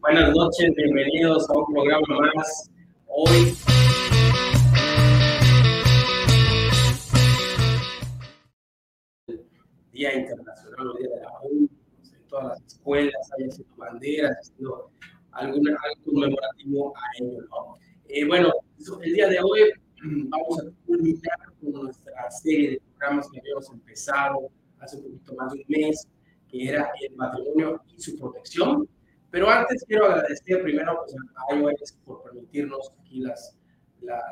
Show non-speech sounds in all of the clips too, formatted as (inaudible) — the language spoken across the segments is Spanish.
buenas noches, bienvenidos a un programa más. Hoy Día Internacional, Día de la ONU, en todas las escuelas hay haciendo banderas, haciendo algún, conmemorativo a ello. ¿no? Eh, bueno, el día de hoy (clears throat) vamos a culminar con nuestra serie de programas que habíamos empezado hace un poquito más de un mes, que era el patrimonio y su protección. Pero antes quiero agradecer primero pues, a iOS por permitirnos aquí las, la,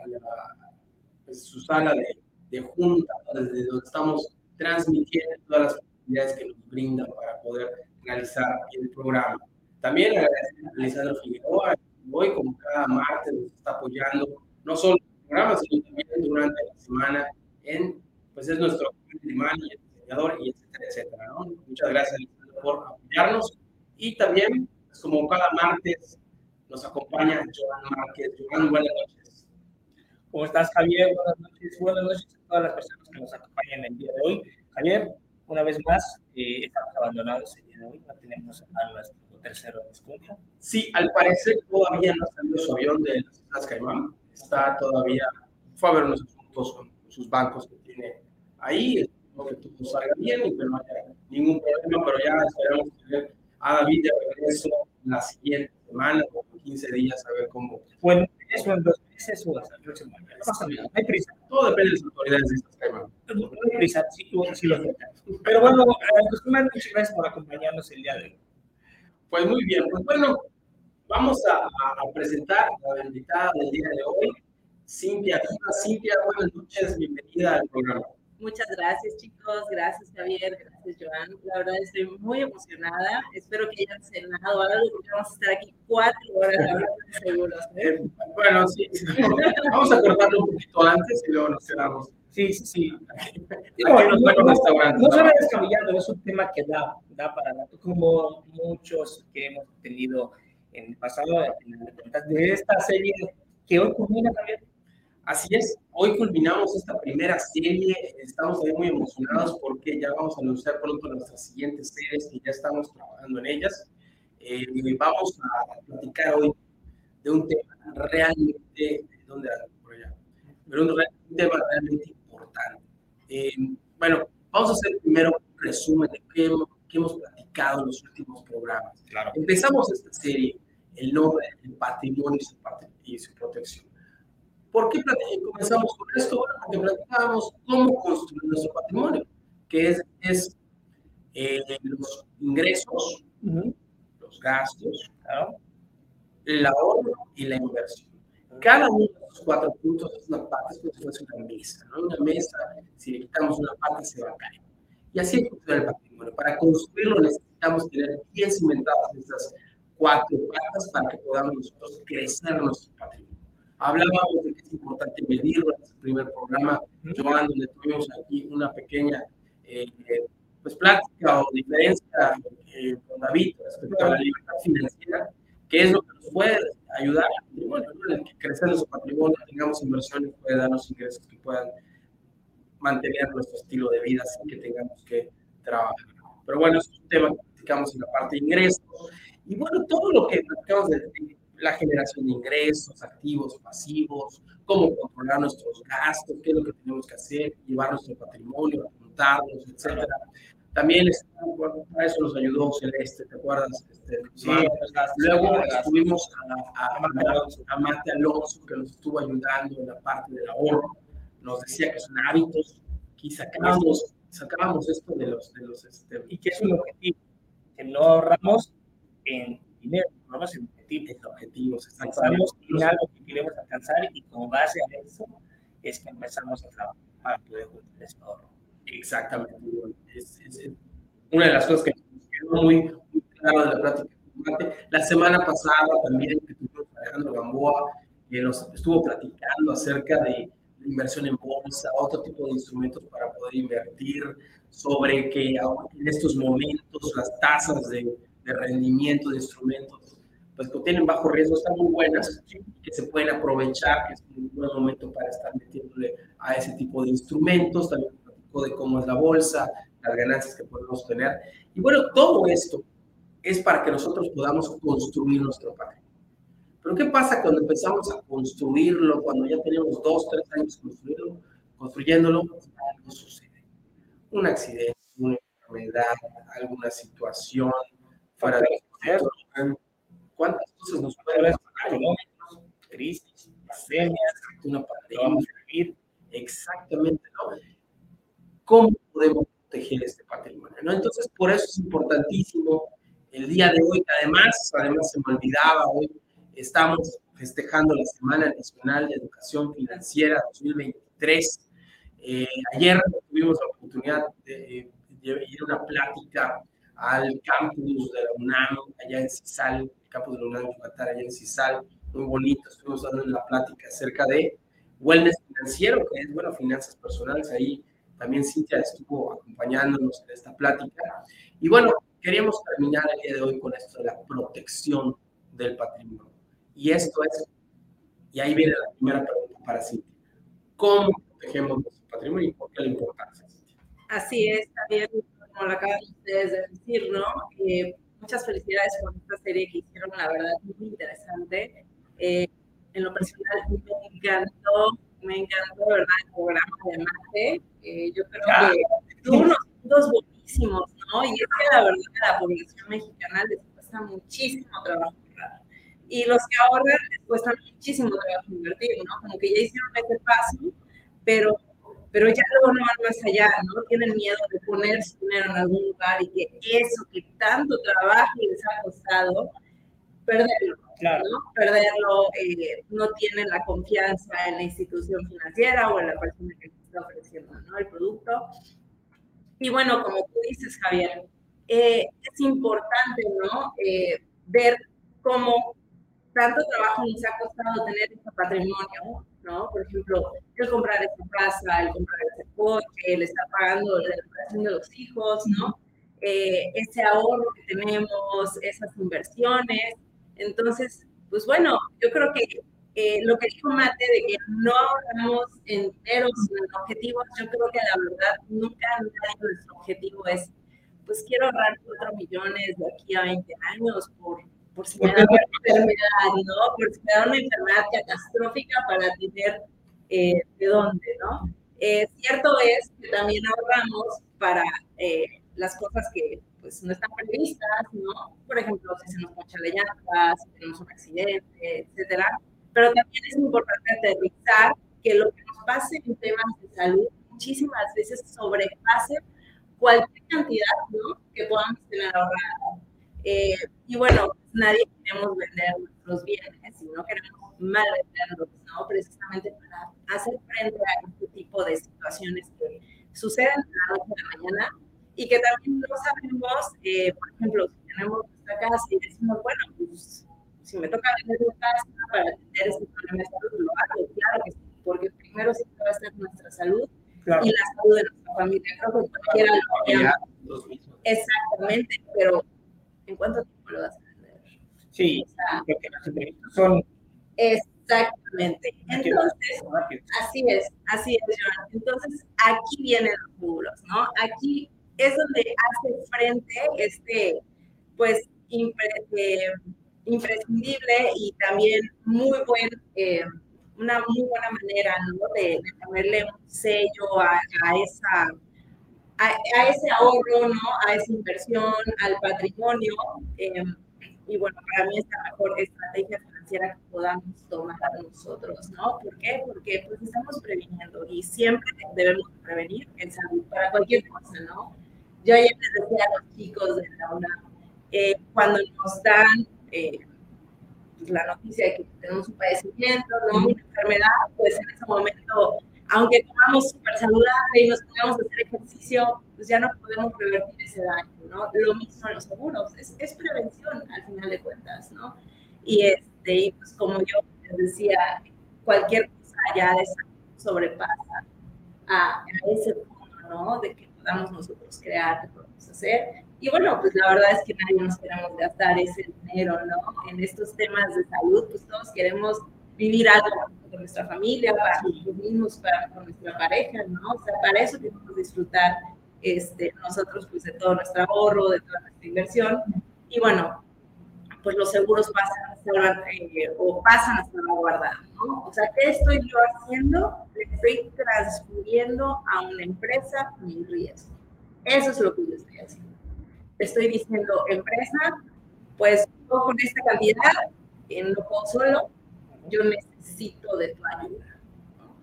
pues, su sala de, de junta, desde donde estamos transmitiendo todas las posibilidades que nos brindan para poder realizar el programa. También agradecer a Lisandro Figueroa, hoy como cada martes nos está apoyando, no solo en el programa, sino también durante la semana en, pues es nuestro manager, diseñador y etcétera, etcétera, ¿no? Muchas gracias Lisandro por apoyarnos y también, como cada martes, nos acompaña Joan Márquez. Joan, buenas noches. ¿Cómo estás, Javier? Buenas noches. Buenas noches a todas las personas que nos acompañan el día de hoy. Javier, una vez más, eh, estamos abandonados el día de hoy. No tenemos a nuestro tercero de escucha. Sí, al parecer todavía no salió su avión de las Islas Caimán. Está todavía, fue a ver unos asuntos con sus bancos que tiene ahí. Espero que todo salga bien y que no haya ningún problema, pero ya esperamos tener a David de regreso la siguiente semana o 15 días a ver cómo. Bueno, eso en dos meses o hasta el próximo año. No pasa nada, no hay prisa. Todo depende de las autoridades de Islas Caimán. No hay prisa, sí, sí lo aceptan. Pero bueno, eh, pues, muchas gracias por acompañarnos el día de hoy. Pues muy bien, pues bueno, vamos a, a presentar a la invitada del día de hoy, Cintia. Cintia, buenas noches, bienvenida al programa. Muchas gracias, chicos. Gracias, Javier. Gracias, Joan. La verdad, estoy muy emocionada. Espero que hayan cenado algo, porque vamos a estar aquí cuatro horas hablando seguros. ¿eh? Bueno, sí. Vamos a cortarlo un poquito antes y luego nos quedamos. Sí, sí, sí. Los restaurantes. No ¿no? se me descabellando, es un tema que da, da para rato, como muchos que hemos tenido en el pasado, en- de esta serie que hoy culmina también. Así es, hoy culminamos esta primera serie, estamos también muy emocionados porque ya vamos a anunciar pronto nuestras siguientes series que ya estamos trabajando en ellas. Eh, vamos a platicar hoy de un tema realmente, ¿dónde? Por allá. Pero un, un tema realmente importante. Eh, bueno, vamos a hacer primero un resumen de qué hemos, qué hemos platicado en los últimos programas. Claro. Empezamos esta serie, el nombre, el patrimonio y su, y su protección. ¿Por qué comenzamos con esto? Bueno, porque platicábamos cómo construir nuestro patrimonio, que es, es eh, los ingresos, los gastos, Claro. el ahorro y la inversión. Cada uno de esos cuatro puntos es una parte, es como si fuese una mesa, ¿no? Una mesa, si le quitamos una parte, se va a caer. Y así es funciona el patrimonio. Para construirlo necesitamos tener bien cimentadas estas cuatro patas para que podamos nosotros crecer nuestro patrimonio. Hablábamos de que es importante medirlo en el primer programa, Joan, donde tuvimos aquí una pequeña eh, eh, pues, plática o diferencia eh, con David respecto a la libertad financiera, que es lo que nos puede ayudar al patrimonio, el que crecer nuestro patrimonio, tengamos inversiones, puede darnos ingresos que puedan mantener nuestro estilo de vida sin que tengamos que trabajar. Pero bueno, es un tema que platicamos en la parte de ingresos. Y bueno, todo lo que platicamos de, de la generación de ingresos, activos, pasivos, cómo controlar nuestros gastos, qué es lo que tenemos que hacer, llevar nuestro patrimonio, apuntarlos, etcétera. También para eso nos ayudó Celeste, ¿te acuerdas? Este, Sí. Luego Los gastos. tuvimos a, a, a, a Mate Alonso que nos estuvo ayudando en la parte del ahorro. Nos decía que son hábitos. Aquí sacábamos, sacábamos esto de los, de los este, y que es un objetivo, que no ahorramos en dinero, ahorramos en objetivos. objetivos. En algo que queremos alcanzar y con base a eso es que empezamos a trabajar para poder juntar ese ahorro. Exactamente. Es, es- una de las cosas que quedó muy, muy claro de la Mate. La semana pasada también que tuvimos a Alejandro Gamboa, que nos estuvo platicando acerca de inversión en bolsa, otro tipo de instrumentos para poder invertir, sobre que en estos momentos las tasas de, de rendimiento de instrumentos pues que tienen bajo riesgo están muy buenas, que se pueden aprovechar, que es un buen momento para estar metiéndole a ese tipo de instrumentos, también platicó de cómo es la bolsa, las ganancias que podemos tener. Y bueno, todo esto es para que nosotros podamos construir nuestro patrimonio. Pero ¿qué pasa cuando empezamos a construirlo, cuando ya tenemos dos, tres años construirlo, construyéndolo? Algo sucede. Un accidente, una enfermedad, alguna situación fuera de. ¿Cuántas cosas nos pueden pasar? Crisis, pandemias, una pandemia. Exactamente, ¿no? ¿Cómo podemos proteger este patrimonio? ¿no? Entonces, por eso es importantísimo el día de hoy, que además, además se me olvidaba, hoy estamos festejando la Semana Nacional de Educación Financiera 2023. Eh, ayer tuvimos la oportunidad de, ir a una plática al campus de la UNAM, allá en Cisal, el campus de la UNAM Yucatán, allá en Cisal, muy bonito, estuvimos dando una plática acerca de wellness financiero, que es, bueno, finanzas personales, ahí también Cintia estuvo acompañándonos en esta plática. Y bueno, queríamos terminar el día de hoy con esto de la protección del patrimonio. Y esto es, y ahí viene la primera pregunta para Cintia. ¿Cómo protegemos nuestro patrimonio y por qué la importancia? Así es, también, como lo acaban ustedes de decir, ¿no? Eh, muchas felicidades por esta serie que hicieron, la verdad, muy interesante. Eh, en lo personal, me encantó, me encantó, ¿verdad? El programa de Mate. Eh, yo creo que tuvo unos puntos buenísimos, ¿no? Y es que la verdad a la población mexicana les cuesta muchísimo trabajo y los que ahorran les cuesta muchísimo trabajo invertir, ¿no? Como que ya hicieron ese paso, pero, pero ya luego no van más allá, ¿no? Tienen miedo de poner su dinero en algún lugar y que eso que tanto trabajo les ha costado, perderlo. Claro. ¿no? Perderlo, eh, no tienen la confianza en la institución financiera o en la persona que les está ofreciendo ¿no? el producto. Y bueno, como tú dices, Javier, eh, es importante, ¿no? Eh, ver cómo tanto trabajo nos ha costado tener este patrimonio, ¿no? Por ejemplo, el comprar esta casa, el comprar ese coche, el estar pagando la educación de los hijos, ¿no? Eh, ese ahorro que tenemos, esas inversiones. Entonces, pues bueno, yo creo que eh, lo que dijo Mate de que no ahorramos en dinero, sino en objetivos, yo creo que la verdad nunca nuestro objetivo es, pues quiero ahorrar 4 millones de aquí a 20 años por, por si me da una enfermedad, ¿no? Por si me da una enfermedad catastrófica para tener eh, de dónde, ¿no? Eh, cierto es que también ahorramos para las cosas que pues no están previstas, ¿no? Por ejemplo, si se nos poncha la llanta, si tenemos un accidente, etcétera pero también es importante aterrizar que lo que nos pase en temas de salud muchísimas veces sobrepase cualquier cantidad ¿no? que podamos tener ahorrada. Eh, y bueno, nadie queremos vender nuestros bienes y no queremos mal venderlos, ¿no? Precisamente para hacer frente a este tipo de situaciones que suceden la noche de la mañana y que también no sabemos, eh, por ejemplo, si tenemos nuestra casa y decimos, bueno, pues si me toca vender una casa para atender este problema de salud, lo hago, claro que sí, porque primero siempre va a ser nuestra salud y la salud de nuestra familia. Creo que cualquiera lo haría. Exactamente, pero ¿en cuánto tiempo lo vas a vender? Sí, porque las entrevistas son... Exactamente. Entonces, así es, así es, Joan. Entonces, aquí vienen los módulos, ¿no? Aquí es donde hace frente este, pues, eh, imprescindible y también muy buen, eh, una muy buena manera ¿no? de, ponerle un sello a, esa, a, ese ahorro, ¿no? a esa inversión, al patrimonio. Eh, y bueno, para mí es la mejor estrategia financiera que podamos tomar nosotros, ¿no? ¿Por qué? Porque pues estamos previniendo y siempre debemos prevenir en salud para cualquier cosa, ¿no? Yo ayer les decía a los chicos de la UNAM, eh, cuando nos dan eh, pues, la noticia de que tenemos un padecimiento, ¿no? una enfermedad, pues en ese momento, aunque comamos súper saludable y nos pongamos a hacer ejercicio, pues ya no podemos revertir ese daño, ¿no? Lo mismo en los seguros, es, es prevención al final de cuentas, ¿no? Y, este, y pues como yo les decía, cualquier cosa ya de sobrepasa a, a ese punto, ¿no? De que podamos nosotros crear, que podemos hacer y bueno, pues la verdad es que nadie nos queremos gastar ese dinero, ¿no? En estos temas de salud, pues todos queremos vivir algo con nuestra familia, para nosotros mismos, para con nuestra pareja, ¿no? O sea, para eso queremos disfrutar este, nosotros pues de todo nuestro ahorro, de toda nuestra inversión. Y bueno, pues los seguros pasan a ser, eh, o pasan a ser guardada, ¿no? O sea, ¿qué estoy yo haciendo? Le estoy transfiriendo a una empresa mi riesgo. Eso es lo que yo estoy haciendo. Estoy diciendo, empresa, pues con esta cantidad, en lo puedo solo, yo necesito de tu ayuda.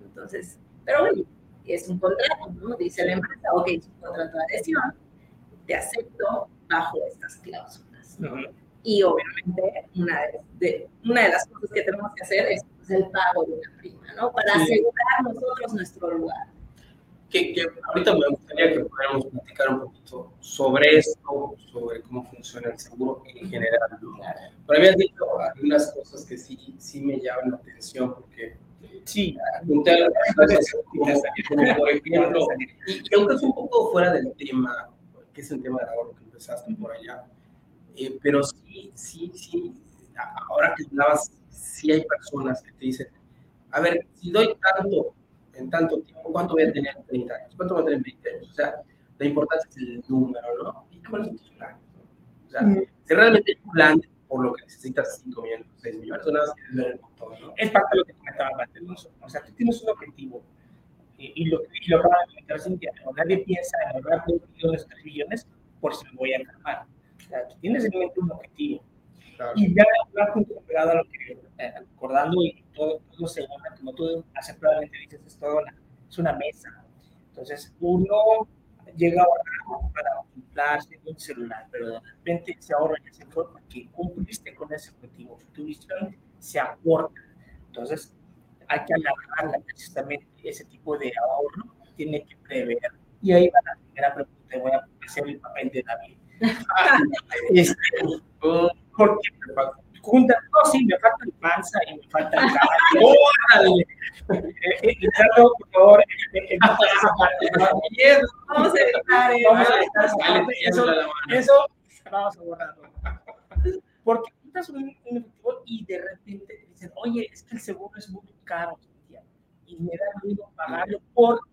Entonces, pero bueno, es un contrato, ¿no? Dice la empresa, ok, es un contrato de adhesión, te acepto bajo estas cláusulas. Y obviamente una de, una de las cosas que tenemos que hacer es pues, el pago de una prima, ¿no? Para asegurar nosotros nuestro lugar. Que, que, ahorita me gustaría que pudiéramos platicar un poquito sobre esto, sobre cómo funciona el seguro en general. ¿no? Pero habías dicho algunas cosas que sí, sí me llaman la atención porque Sí, apunté a las cosas como, por ejemplo, y, aunque es un poco fuera del tema, que es el tema de ahorro que empezaste por allá, eh, pero sí, sí, sí, ahora que hablabas, sí hay personas que te dicen, a ver, si doy tanto en tanto tiempo, ¿cuánto voy a tener en 30 años? ¿Cuánto voy a tener en 20 años? O sea, la importancia es el número, ¿no? ¿Y cuáles son tus planes? O sea, si realmente hay un plan por lo que necesitas 5 millones, 6 millones, o nada más ver el montón, ¿no? Es parte de lo que comentaba antes, ¿no? O sea, tú tienes un objetivo, y, lo, y lo acaba de comentar Cintia, nadie piensa en ahorrar 2 millones, 3 millones, por si me voy a enfermar. O sea, tú tienes en mente un objetivo. Claro. Y ya pegado a lo que, eh, acordando y todo, todo se llama, como tú acertadamente dices, es, toda una, es una mesa. Entonces, uno llega ahorrar para comprarse un celular, pero de repente ese ahorro ya se fue porque cumpliste con ese objetivo. Tu visión se acorta. Entonces, hay que alargarla precisamente. Ese tipo de ahorro tiene que prever. Y ahí va la primera pregunta. Voy a hacer el papel de David. (laughs) (laughs) este, porque junta, no, sí, me falta el panza y me falta el caballo. (laughs) ¡Órale! Ricardo, por favor, Vamos a evitar Vamos a evitar eso. Eso vamos a borrarlo. Porque juntas un efectivo y de repente te dicen, oye, es que el seguro es muy caro, y me da miedo pagarlo porque.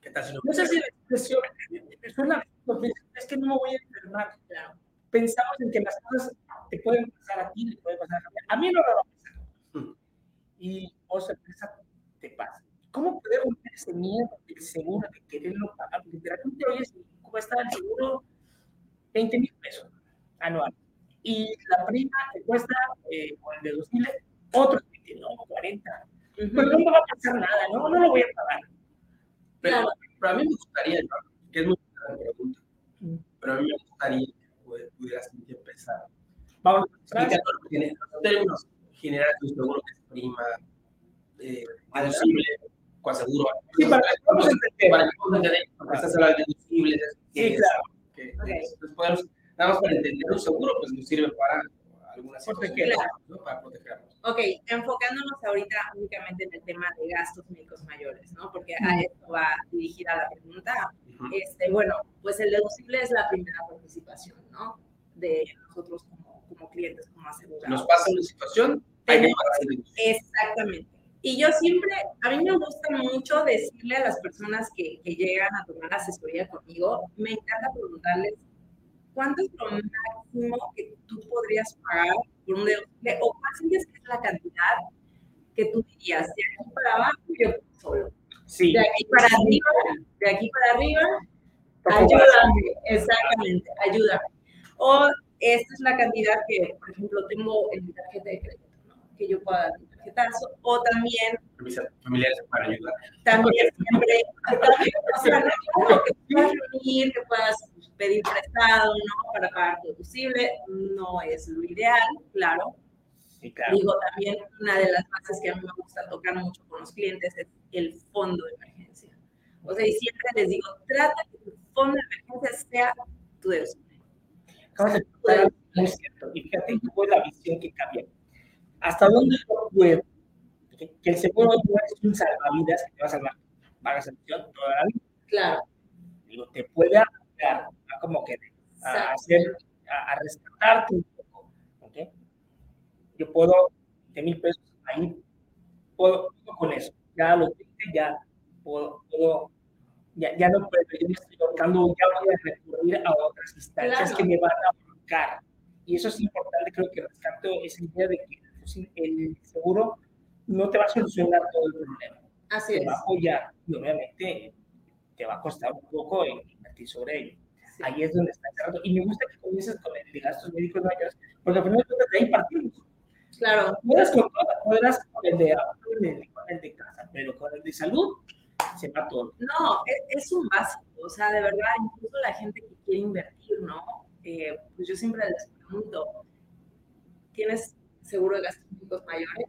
¿Qué tal si no? No sé si la expresión es que no me voy a enfermar. Claro pensamos en que las cosas te pueden pasar a ti, te pueden pasar a Javier. A mí no me va a pasar. Y, o sorpresa, te pasa. ¿Cómo poder romper ese miedo del seguro, de quererlo pagar? Porque de repente oyes, cuesta el seguro 20 mil pesos anual. Y la prima te cuesta, eh, con el de 2000, otros 20, no, 40. Pero no me va a pasar nada, ¿no? No lo voy a pagar. Pero, pero a mí me gustaría, que es muy buena la pregunta, pero a mí me gustaría pudieras empezar. Vamos los términos generales de un seguro que es prima, eh, deducible, coaseguro. Sí, para que podamos entender, para que podamos entender, porque estás hablando de deducibles. Sí, claro. Que, okay. Entonces podemos, nada más para entender un seguro, pues nos sirve para algunas claro. ¿no? para protegernos. Ok, enfocándonos ahorita únicamente en el tema de gastos médicos mayores, ¿no? Porque a esto va dirigida la pregunta. este, bueno, pues el deducible es la primera participación, ¿no? De nosotros como, como clientes, como asegurados. Nos pasa una situación, hay que Exactamente. Y yo siempre, a mí me gusta mucho decirle a las personas que, que llegan a tomar asesoría conmigo, me encanta preguntarles ¿cuánto es lo máximo que tú podrías pagar por un deducible? ¿O cuál sientes que es la cantidad que tú dirías? De aquí para abajo, yo solo. Sí. De aquí para arriba, de aquí para arriba, ayúdame. Exactamente, ayúdame. O esta es la cantidad que, por ejemplo, tengo en mi tarjeta de crédito, ¿no? que yo pueda dar mi tarjetazo. O también. Familiares para ayudar. También siempre. También, o sea, no, que puedas reunir, que puedas pedir prestado, ¿no? Para pagar deducible, no es lo ideal, claro. claro. Digo, también una de las bases que a mí me gusta tocar mucho con los clientes es el fondo de emergencia. O sea, y siempre les digo, trata que tu fondo de emergencia sea tu deducible. Acabas de muy cierto. Y fíjate fue la visión que cambia. ¿Hasta dónde yo puedo? Que el seguro no es un salvavidas que te va a salvar. Pagas el toda la vida. Claro. Digo, te puede apoyar como que a, hacer, a, rescatarte un poco. ¿okay? Yo puedo, de mil pesos, ahí puedo, con eso. Ya lo tengo, ya puedo, puedo ya, ya, no puedo, yo me estoy tocando, ya voy a recurrir a otras instancias que me van a cara. Y eso es importante, creo que rescato esa idea de que el seguro no te va a solucionar todo el problema. Así te es. va a apoyar y obviamente te va a costar un poco invertir sobre ello. Sí. Ahí es donde está cerrado. Y me gusta que comiences con el de gastos médicos mayores, porque al final de ahí partimos. Claro, Puedes con todo, podrás auto, con el de- con el de casa, pero con el de salud se va todo. No, es, es un básico, o sea, de verdad, incluso la gente que quiere invertir, ¿no? Eh, pues yo siempre les pregunto, ¿tienes seguro de gastos médicos mayores?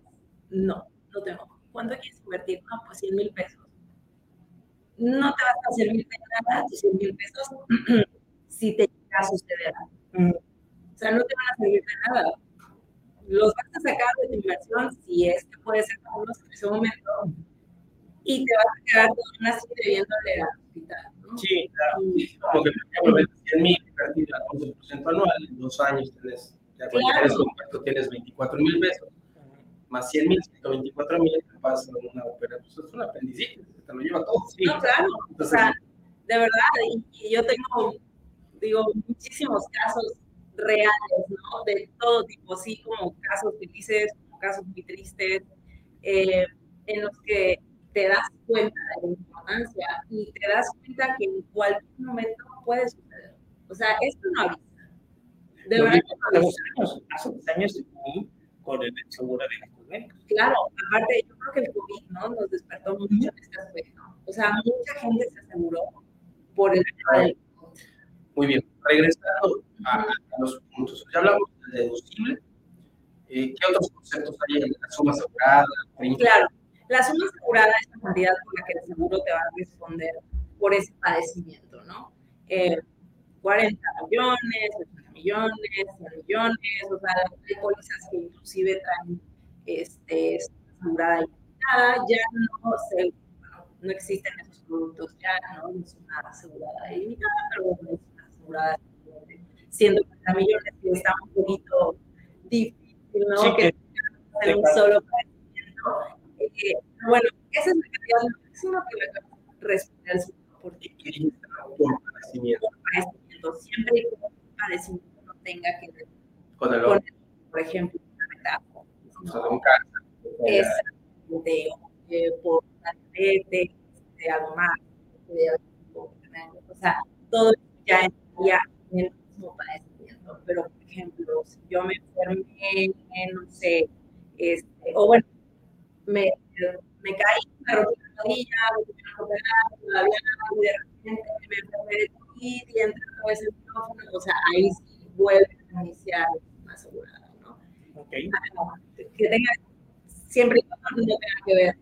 No, no tengo. ¿Cuánto quieres invertir? No, pues 100 mil pesos. No te vas a servir de nada tus 100 mil pesos (clears throat) si te llega a suceder. Mm, O sea, no te van a servir de nada. Los vas a sacar de tu inversión si es que puedes sacarlos en ese momento y te vas a quedar aún así debiéndole al hospital, ¿no? Sí, claro. Y- Como que, por ejemplo, ves 100 mil invertido al 11% anual, en dos años tienes, ya cuando Claro. tienes completo, tienes 24 mil pesos, más 100 mil, 124 mil, te pasa una operación, pues es una apendicitis, te lo lleva todo. Sí. No, claro, o sea, de verdad, y, y yo tengo, digo, muchísimos casos reales, ¿no? De todo tipo, sí, como casos felices, como casos muy tristes, eh, en los que te das cuenta de la importancia y te das cuenta que en cualquier momento puede suceder. O sea, esto no avisa. De Lo verdad que no hace avisa. dos años, hace dos años estuve con el seguro de gastos médicos. Claro, aparte, yo creo que el COVID ¿no? nos despertó mucho en este aspecto. O sea, mucha gente se aseguró por el tema del COVID. Muy bien, regresando a, a los puntos, ya hablamos del deducible, eh, ¿qué otros conceptos hay en la suma asegurada? Claro, la suma asegurada es la cantidad por la que el seguro te va a responder por ese padecimiento, ¿no? Eh, 40 millones, 80 millones, 100 millones, o sea, hay pólizas que inclusive traen este, asegurada ilimitada, ya no bueno, no existen esos productos ya, ¿no? Es una asegurada ilimitada, pero bueno, es una asegurada de 150 millones que está un poquito difícil, ¿no? Sí, que que- en un solo padecimiento. Eh, bueno, esa es la cantidad máxima que le va a responder el seguro por ¿Y qué dijiste? Por padecimiento, padecimiento, siempre y cuando el padecimiento no tenga que ver con el con, por ejemplo, una metáfora, o sea, de un cáncer. exactamente, o, eh, por una diabetes, de algo más, de algo, o sea, todo ya entraría en el mismo padecimiento, pero por ejemplo, si yo me enfermé, no sé, este, o bueno, me, me caí, me rompí la rodilla, me tuvieron que operar, todavía y de repente me enfermé de COVID y entra todo ese micrófono, o sea, ahí sí vuelve a iniciar una asegurada, ¿no? Ok. que tenga siempre y no tenga que ver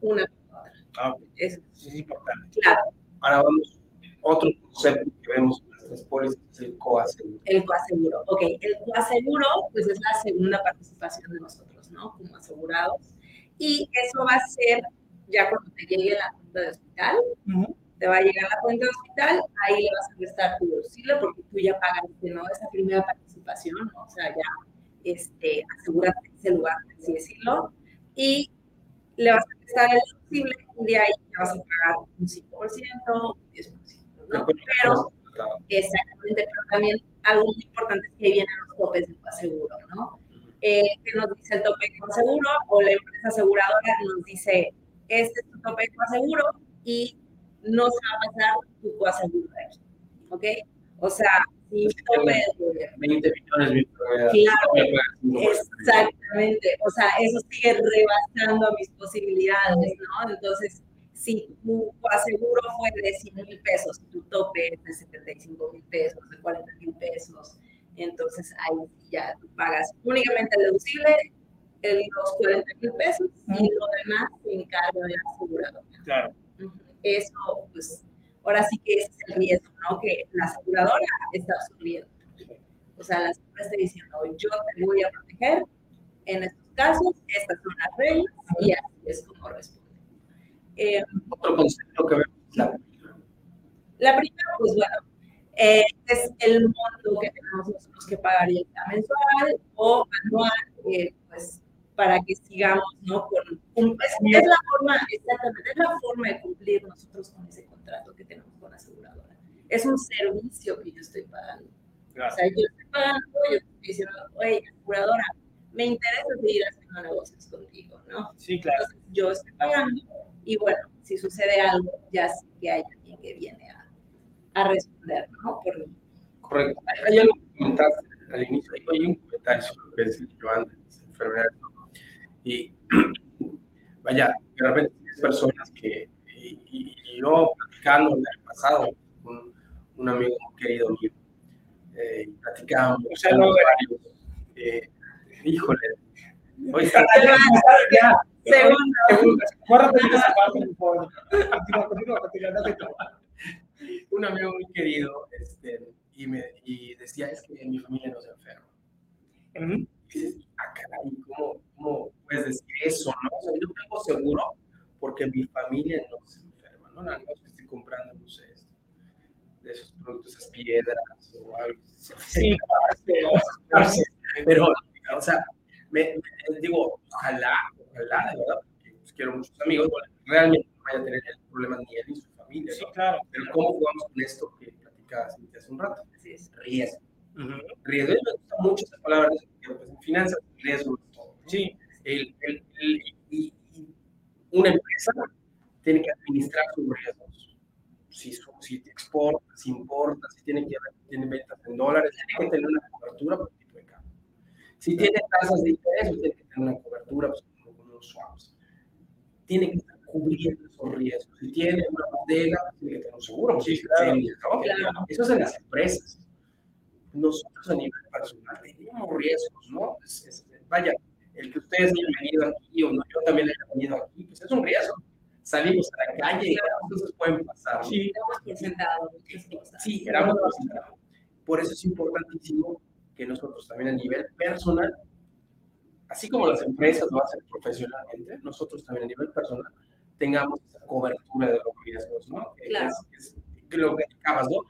una con otra. Ah, Eso es importante. claro, Ahora vamos, otro concepto que vemos en nuestras pólizas es el coaseguro. el coaseguro. Ok, el coaseguro pues es la segunda participación de nosotros, ¿no? Como asegurados. Y eso va a ser ya cuando te llegue la cuenta de hospital, Ujú. te va a llegar la cuenta de hospital, ahí le vas a restar tu deducible porque tú ya pagaste, ¿no? Esa primera participación, ¿no? O sea, ya este, aseguraste ese lugar, así decirlo, y le vas a prestar el deducible y de ahí te vas a pagar un 5%, un 10%, ¿no? Pero, exactamente, pero también algo muy importante es que vienen los topes del coaseguro, ¿no? Eh, que nos dice el tope de coaseguro o la empresa aseguradora nos dice, este es tu tope de coaseguro y no se va a pasar tu coaseguro de aquí, ¿ok? O sea, si un tope de 20 millones de Claro, Exactamente, o sea, eso sigue rebasando mis posibilidades, ¿no? Entonces, si tu aseguro fue de 100 mil pesos, tu tope es de 75 mil pesos, de 40 mil pesos, entonces ahí ya tú pagas únicamente el deducible, el, los 40 mil pesos, y lo demás se encarga del asegurador. Claro. Ujú. Eso, pues, ahora sí que es el riesgo, ¿no? Que la aseguradora está absorbiendo. O sea, la aseguradora está diciendo, yo te voy a proteger, en estos casos, estas son las reglas, y así es como responde. Eh, Otro concepto que vemos la la primera, pues bueno, eh, es el monto que tenemos nosotros que pagar ya sea mensual o anual, eh, pues para que sigamos, ¿no? Con, con- es, es la forma, exactamente, es la forma de cumplir nosotros con ese contrato que tenemos con la aseguradora. Es un servicio que yo estoy pagando. O sea, yo estoy pagando, yo estoy diciendo, oye, aseguradora, me interesa seguir haciendo negocios contigo, ¿no? Sí, claro. Entonces, yo estoy pagando y bueno, si sucede algo, ya sé que hay alguien que viene a, a responder, ¿no? Por. Correcto. Hay, algo que comentaste al inicio, hay hay un comentario sobre lo que decía Joan de las enfermedades. ¿no? Y (clears throat) vaya, de repente tienes personas que, y, y- y yo platicando el año pasado con un amigo muy querido mío, eh, y platicábamos. O sea, no- varios, eh, híjole, hoy está Ya. Un amigo muy querido, este, y, me, y decía, es que mi familia no se enferma. Ujú. Y dices, ah, caray, ¿cómo, ¿cómo puedes decir eso? No? O sea, yo tengo seguro porque mi familia no se enferma, ¿no? No es que estoy comprando, no sé, esto, de esos productos, esas piedras o algo. Sí, pero, Pero, o sea, me, me- digo, ojalá, ojalá, de verdad, porque pues, quiero muchos amigos, realmente no vaya a tener el problema ni él ni su familia, sí, ¿no? claro. Pero ¿cómo jugamos con esto que platicabas Cintia, hace un rato? Así es. Riesgo. Ujú. Riesgo, y me gusta mucho esa palabra, porque pues, en finanzas, riesgo es todo. ¿no? Sí, El, el, el- y, y una empresa tiene que administrar sus riesgos. Si, su- si te exporta, si importa, si tiene, que, tiene ventas en dólares, tiene que tener una cobertura por tipo de cambio. Si tiene tasas de interés, pues tiene que tener una cobertura pues, como con unos swaps. Tiene que estar cubriendo esos riesgos. Si tiene una bodega, pues, tiene que tener un seguro. pues, Sí, claro. ¿no? Claro. Eso es en las empresas. Nosotros a nivel personal tenemos riesgos, ¿no? Es- es- vaya, el que ustedes hayan venido aquí o no, yo también haya venido aquí, pues es un riesgo. Salimos a la calle y las cosas pueden pasar. ¿no? sí. Hemos presentado muchas cosas. Sí, éramos presentados. Por eso es importantísimo que nosotros también a nivel personal, así como las empresas lo hacen profesionalmente, nosotros también a nivel personal tengamos esa cobertura de los riesgos, ¿no? Claro. es, lo que acabas, ¿no?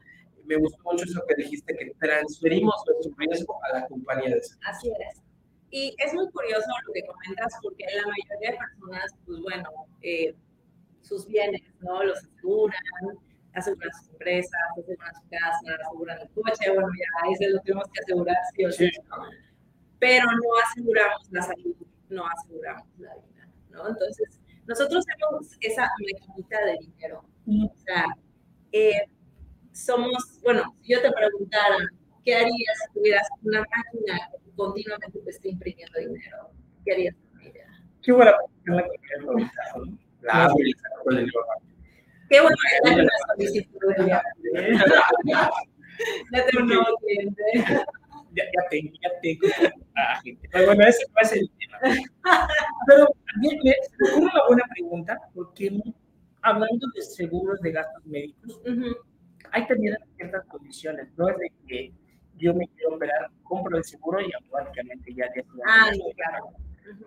Me gustó mucho eso que dijiste, que transferimos nuestro riesgo a la compañía de seguros. Así es. Y es muy curioso lo que comentas porque la mayoría de personas, pues bueno, eh, sus bienes, ¿no? Los aseguran, aseguran sus empresas, aseguran su casa, aseguran el coche, bueno, ya ese lo tenemos que asegurar, sí o sí, ¿no? Pero no aseguramos la salud, no aseguramos la vida, ¿no? Entonces, nosotros tenemos esa maquinita de dinero. O sea, eh, somos, bueno, si yo te preguntara, ¿qué harías si tuvieras una máquina que continuamente te esté imprimiendo dinero? ¿Qué harías con ella? Qué buena que quería preguntar, ¿no? La Qué bueno que una solicitud. (laughs) Ya tengo un nuevo cliente. Ya, ya tengo, ya tengo a gente. Bueno, ese no es el tema. Pero también me ocurre una buena pregunta, porque hablando de seguros de gastos médicos, Ujú, hay también ciertas condiciones. No es de que yo me quiero operar, compro el seguro y automáticamente ya de Ah, claro.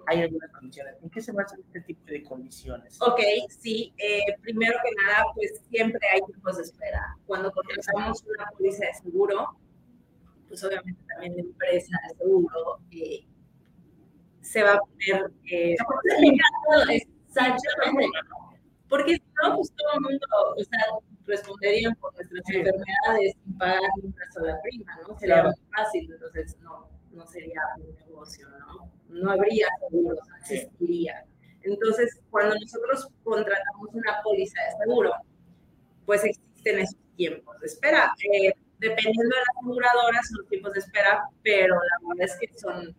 Hay algunas condiciones. ¿En qué se basan este tipo de condiciones? Ok, sí. eh, primero que nada, pues siempre hay tiempos de espera. Cuando contratamos una póliza de seguro, pues obviamente también la empresa de seguro eh, se va a poner eh, exactamente. Porque si no, pues todo el mundo, o sea, responderían por nuestras Sí. enfermedades sin pagar una sola prima, ¿no? Sería Claro. muy fácil, entonces no, no sería un negocio, ¿no? No habría seguros, no existiría. Entonces, cuando nosotros contratamos una póliza de seguro, pues existen esos tiempos de espera. Eh, dependiendo de las aseguradoras, son los tiempos de espera, pero la verdad es que son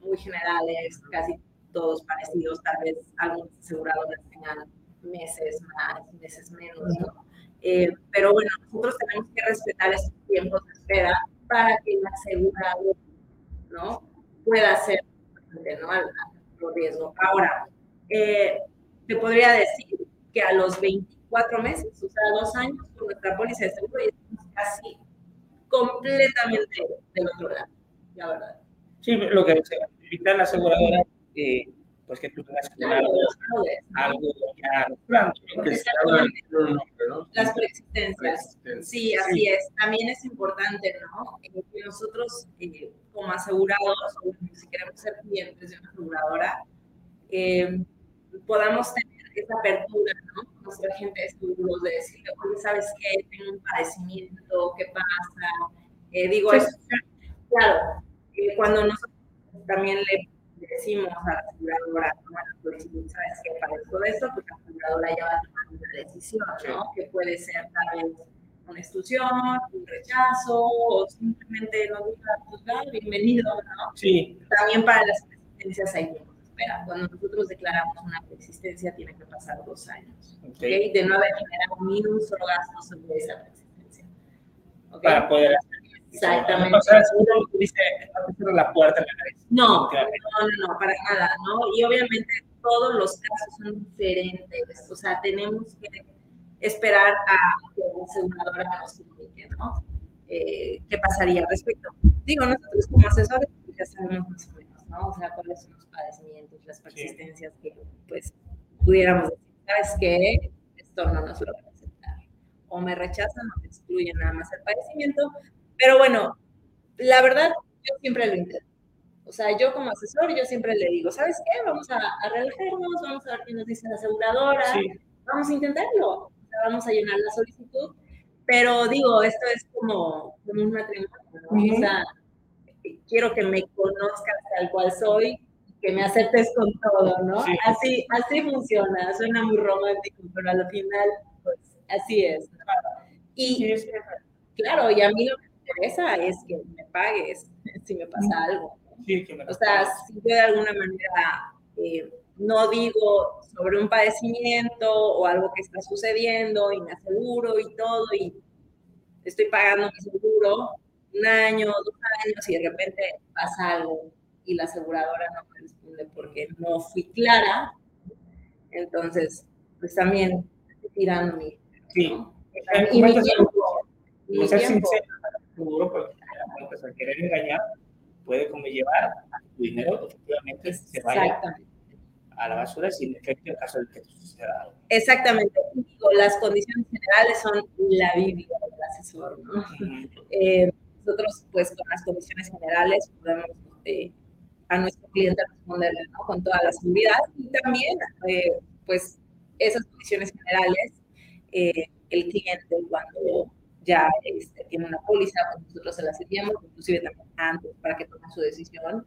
muy generales, casi todos parecidos. Tal vez algunas aseguradoras tengan meses más, meses menos, ¿no? Eh, pero bueno, nosotros tenemos que respetar esos tiempos de espera para que el asegurado, ¿no? Pueda hacer ¿no? al, riesgo. Ahora, eh, te podría decir que a los 24 meses, o sea, dos años, con nuestra póliza de seguro, ya estamos casi completamente del otro lado, la verdad. Sí, lo que evitar la aseguradora, eh, pues que tú tengas algo, algo ya claro, Que un nombre, ¿no? Las preexistencias. Sí, así es. También es importante, ¿no? Eh, que nosotros, eh, como asegurados, o si queremos ser clientes de una aseguradora, eh, podamos tener esa apertura, ¿no? Con nuestra gente de seguros, de decirle, oye, ¿sabes qué? Tengo un padecimiento, ¿qué pasa? Eh, digo, Sí, es, claro, eh, cuando nosotros también le decimos a la aseguradora, bueno, pues si sabes que para todo esto, pues la aseguradora ya va a tomar una decisión, ¿no? Que puede ser tal vez una exclusión, un rechazo, o simplemente no diga, pues va, bienvenido, ¿no? Sí, También para las preexistencias hay tiempo espera. Cuando nosotros declaramos una preexistencia, tiene que pasar dos años, ¿ok? ok. De no haber generado ni un solo gasto sobre esa preexistencia. Para poder hacer. Exactamente. O sea, seguro que dice, no la puerta en la. No, no, no, no, para nada, ¿no? Y obviamente todos los casos son diferentes, o sea, tenemos que esperar a que la aseguradora nos comunique, ¿no? Eh, ¿Qué pasaría al respecto? Digo, nosotros como asesores pues, ya sabemos más o menos, ¿no? O sea, cuáles son los padecimientos, las persistencias que, pues, pudiéramos decir, ¿sabes qué? Esto no nos lo van a aceptar. O me rechazan o me excluyen nada más el padecimiento, pero bueno, la verdad, yo siempre lo intento. O sea, yo como asesor, yo siempre le digo, ¿sabes qué? Vamos a, a relajarnos, vamos a ver qué nos dice la aseguradora, Sí. vamos a intentarlo, vamos a llenar la solicitud, pero digo, esto es como, como un matrimonio, ¿no? Ujú. O sea, quiero que me conozcas tal cual soy, que me aceptes con todo, ¿no? Sí. Así, así funciona, suena muy romántico, pero al final, pues, así es. ¿no? Y, Sí, Claro, y a mí lo que interesa es que me pagues (laughs) si me pasa algo. sí, que me O sea, si yo de alguna manera eh, no digo sobre un padecimiento o algo que está sucediendo y me aseguro y todo y estoy pagando mi seguro un año, dos años y de repente pasa algo y la aseguradora no me responde porque no fui clara, entonces pues también estoy tirando mi... Sí. ¿no? Y mi ¿cuántas- tiempo. mi tiempo. sincero, seguro, porque pues, al querer engañar puede como llevar a que tu dinero efectivamente se vaya a la basura sin efecto en caso de que suceda algo. Exactamente. Digo, las condiciones generales son la Biblia del asesor, ¿no? Eh, nosotros, pues, con las condiciones generales podemos eh, a nuestro cliente responderle, ¿no? Con toda la seguridad y también, eh, pues, esas condiciones generales, eh, el cliente cuando ya este, tiene una póliza, pues nosotros se las enviamos, inclusive también antes para que tome su decisión.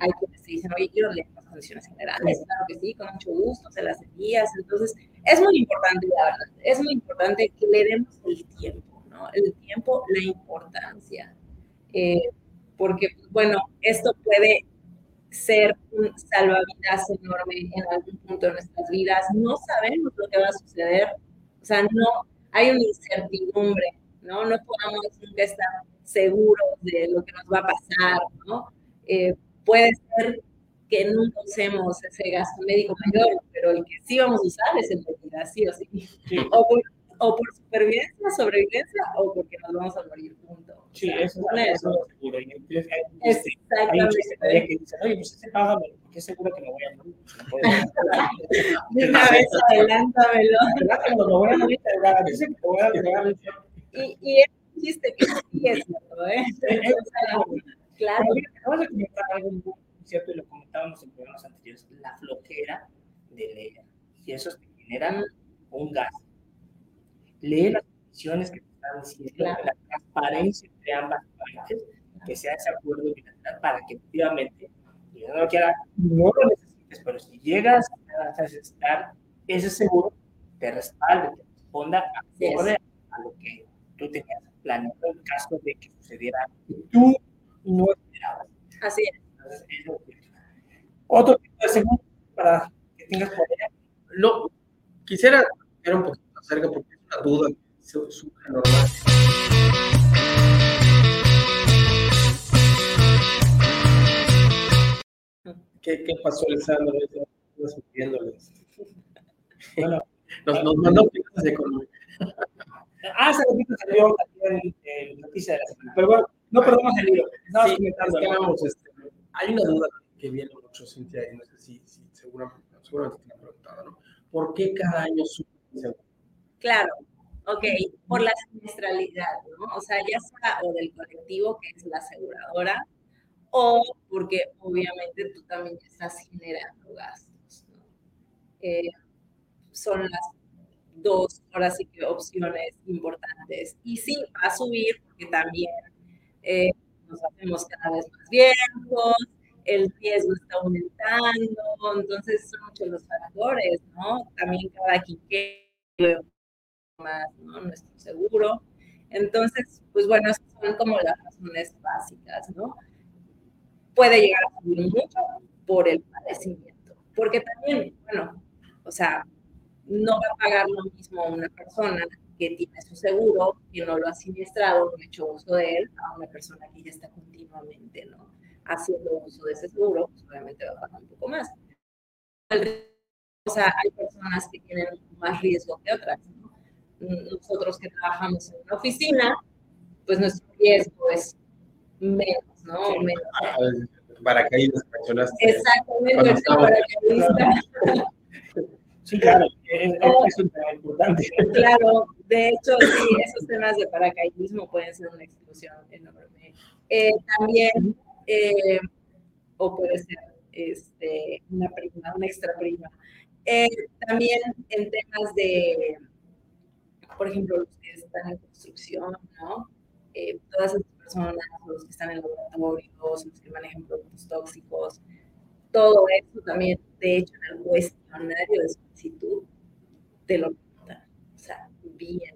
Hay quienes te dicen, oye, quiero leer las condiciones generales. Claro que sí, con mucho gusto, se las envías. Entonces, es muy importante, la verdad, es muy importante que le demos el tiempo, ¿no? El tiempo, la importancia. Eh, porque, bueno, esto puede ser un salvavidas enorme en algún punto de nuestras vidas. No sabemos lo que va a suceder. O sea, no, hay una incertidumbre, ¿no? No podemos nunca estar seguros de lo que nos va a pasar, ¿no? Eh, puede ser que nunca usemos ese gasto médico mayor, pero el que sí vamos a usar es el de vida, sí o sí. Sí. O por, o por supervivencia, sobrevivencia, o porque nos vamos a morir juntos. Sí, eso, es seguro. Y entonces hay, este, hay Exactamente. muchos que dicen, oye, pues este págame, porque es seguro que me voy a morir. De una vez adelántamelo. ¿Verdad que no me voy a morir? Te voy a. Y, y es un chiste que sí (laughs) es cierto, ¿eh? Claro. Acabas de comentar algo muy cierto y lo comentábamos en programas anteriores, la flojera de leer. Y eso te genera un gasto. Lee las condiciones que te están diciendo, Claro. la transparencia entre ambas partes, que sea ese acuerdo bilateral para que efectivamente, yo no lo quiera, no lo necesites, pero si llegas a necesitar ese seguro, te respalde, te responda acorde a lo que tú tenías planeado en caso de que sucediera algo que tú no esperabas. Así es. Entonces, eso es Otro tipo de para que tengas por allá. No, quisiera ir un poquito más cerca porque es una duda que su- surge normal. ¿Qué, qué pasó, Alessandro? (laughs) Bueno, Nos, nos mandó de economía. Ah, hace ratito salió también eh, noticia de la semana. Pero bueno, no perdamos el Sí, es que ¿no? vamos, este, hay una duda que viene mucho, Cintia, y no sé si, si seguramente, seguramente te la han preguntado, ¿no? ¿Por qué cada año sube? Claro, ok, por la siniestralidad, ¿no? O sea, ya sea o del colectivo, que es la aseguradora, o porque obviamente tú también estás generando gastos, ¿no? Eh, son las dos, ahora sí que opciones importantes. Y sí, va a subir porque también eh, nos hacemos cada vez más viejos, el riesgo está aumentando, entonces son muchos los factores, ¿no? También cada quinquenio más, ¿no? Nuestro seguro. Entonces, pues bueno, son como las razones básicas, ¿no? Puede llegar a subir mucho por el padecimiento, porque también, bueno, o sea, no va a pagar lo mismo una persona que tiene su seguro, que no lo ha siniestrado, no ha hecho uso de él, a una persona que ya está continuamente, ¿no? Haciendo uso de ese seguro, pues obviamente va a pagar un poco más. O sea, hay personas que tienen más riesgo que otras, ¿no? Nosotros que trabajamos en una oficina, pues nuestro riesgo es menos, ¿no? Sí. Menos. Paracaídas, mencionaste. Exactamente, paracaidista. (laughs) Sí, claro, es, es, un tema importante. (laughs) Claro, de hecho, sí, esos temas de paracaidismo pueden ser una exclusión enorme. Eh, también, eh, o puede ser este, una prima, una extra prima. Eh, también en temas de, por ejemplo, los que están en construcción, ¿no? todas esas personas, los que están en laboratorios, los que manejan productos tóxicos, todo eso también, de hecho, en el cuestionario de solicitud te lo preguntan, o sea, viene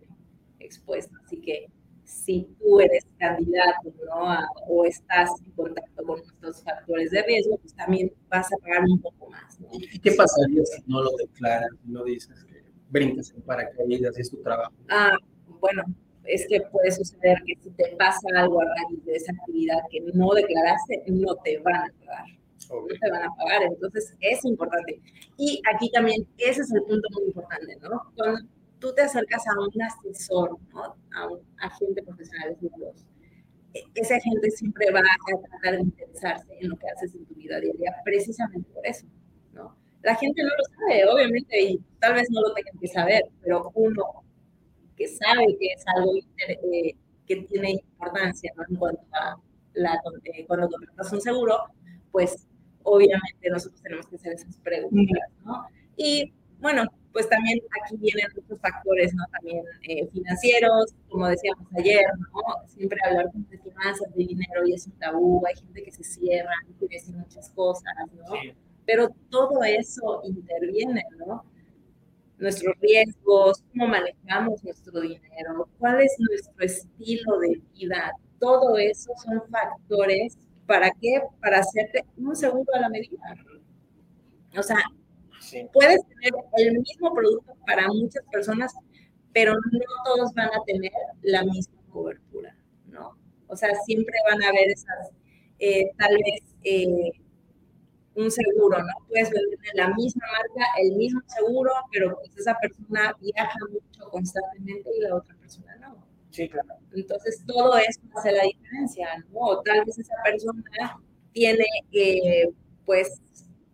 expuesto. Así que si tú eres candidato ¿no? o estás en contacto con estos factores de riesgo, pues también vas a pagar un poco más. ¿no? ¿Y qué pasaría si no lo declaras, no dices que brincas en paracaídas, es tu trabajo? Ah, bueno, es que puede suceder que si te pasa algo a raíz de esa actividad que no declaraste, no te van a pagar no te van a pagar. Entonces, es importante. Y aquí también, ese es el punto muy importante, ¿no? Cuando tú te acercas a un asesor, ¿no? A un agente profesional de seguros, e, ese agente siempre va a tratar de interesarse en lo que haces en tu vida diaria, precisamente por eso, ¿no? La gente no lo sabe, obviamente, y tal vez no lo tengan que saber, pero uno que sabe que es algo eh, que tiene importancia, ¿no? En cuanto a la, eh, cuando contratas un seguro, pues obviamente nosotros tenemos que hacer esas preguntas, ¿no? Y bueno, pues también aquí vienen muchos factores, ¿no? También eh, financieros, como decíamos ayer, ¿no? Siempre hablar de finanzas, de dinero y es un tabú, hay gente que se cierra, que decir muchas cosas, ¿no? Pero todo eso interviene, ¿no? Nuestros riesgos, cómo manejamos nuestro dinero, cuál es nuestro estilo de vida, todo eso son factores ¿Para qué? Para hacerte un seguro a la medida. O sea, puedes tener el mismo producto para muchas personas, pero no todos van a tener la misma cobertura, ¿no? O sea, siempre van a haber esas, eh, tal vez, eh, un seguro, ¿no? Puedes vender la misma marca, el mismo seguro, pero pues esa persona viaja mucho constantemente y la otra persona no. Sí, claro. Entonces, todo eso hace la diferencia, ¿no? O tal vez esa persona tiene, eh, pues,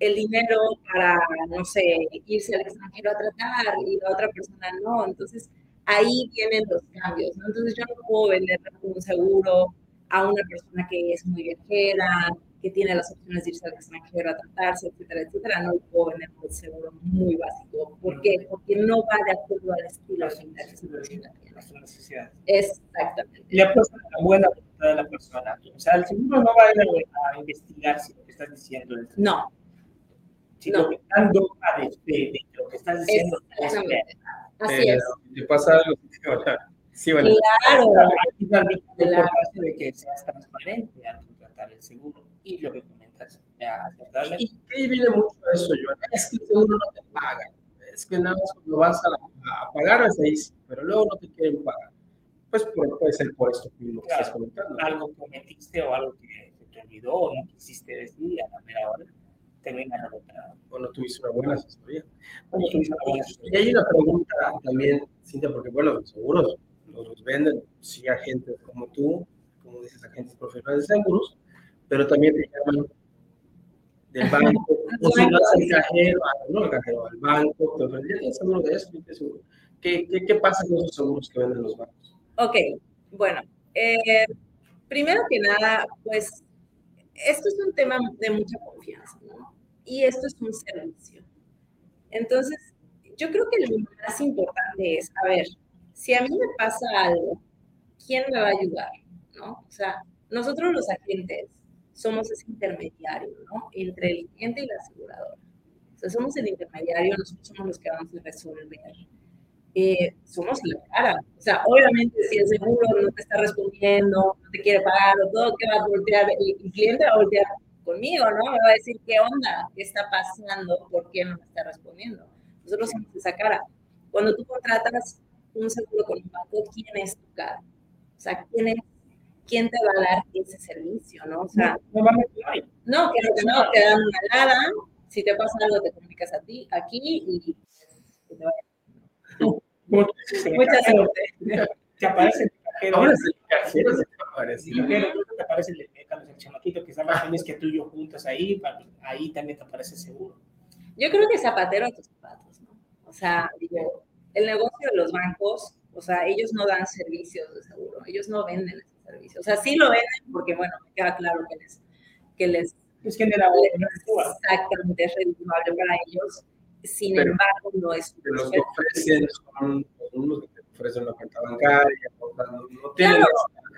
el dinero para, no sé, irse al extranjero a tratar y la otra persona no. Entonces, ahí vienen los cambios, ¿no? Entonces, yo no puedo vender un seguro a una persona que es muy viajera, que tiene las opciones de irse al extranjero a tratarse, etcétera, etcétera, no puedo vender un seguro muy básico. ¿Por qué? Porque no va de acuerdo al estilo de nuestras necesidades. Exactamente. Le apuesta la buena voluntad de la persona. O sea, el seguro no va a ir a, investigar si lo que estás diciendo es. No. Si no. lo que están dogma de, de, de, lo que estás diciendo es Así es. Te pasa algo, sí, bueno. Claro. Aquí también la importancia de que seas transparente al contratar el seguro y lo que comentas. Y ahí viene mucho eso, Joana. Es que el seguro no te paga. Es que nada más cuando vas a, a pagar, es ahí pero luego no te quieren pagar. Pues puede ser por esto mismo que estás comentando. Algo que cometiste o algo que se te olvidó o no quisiste decir a la mera hora, termina la otra. O no tuviste una buena asesoría. Bueno, tuviste una buena asesoría. Y hay una pregunta también, Cintia, porque bueno, los seguros los venden, sí, agentes como tú, como dices, agentes profesionales de seguros, pero también te llaman del banco, o si vas al cajero, no al cajero, al banco, te ofrecen, ¿ya tienes seguro de eso? ¿Qué, qué, qué pasa con esos seguros que venden los bancos? Ok, bueno, eh, primero que nada, pues esto es un tema de mucha confianza, ¿no? Y esto es un servicio. Entonces, yo creo que lo más importante es, a ver, si a mí me pasa algo, ¿quién me va a ayudar? ¿No? O sea, nosotros los agentes somos ese intermediario, ¿no? Entre el cliente y la aseguradora. O sea, somos el intermediario, nosotros somos los que vamos a resolver. Eh, somos la cara. O sea, obviamente si el seguro no te está respondiendo, no te quiere pagar o todo, ¿qué va a voltear? El, cliente va a voltear conmigo, ¿no? Me va a decir, ¿qué onda? ¿Qué está pasando? ¿Por qué no me está respondiendo? Nosotros somos esa cara. Cuando tú contratas un seguro con un banco, ¿quién es tu cara? O sea, ¿quién es quién te va a dar ese servicio, ¿no? O sea, no, no, no que no, te dan una alada, si te pasa algo te comunicas a ti, aquí y, te Mucha suerte. Te aparece el cajero. (laughs) Ahora es el cajero, se te aparece. El cajero, te aparece el, el, chamaquito que está más feliz que tú y yo juntos ahí, ahí también te aparece seguro. Yo creo que zapatero a tus zapatos, ¿no? O sea, digo, el negocio de los bancos, o sea, ellos no dan servicios de seguro, ellos no venden servicio. O sea, sí lo venden porque, bueno, me queda claro que les... Que les es generable. Exactamente, es redituable para ellos. Sin embargo, no es... Pero los que ofrecen son unos que te ofrecen una cuenta bancaria, no, claro,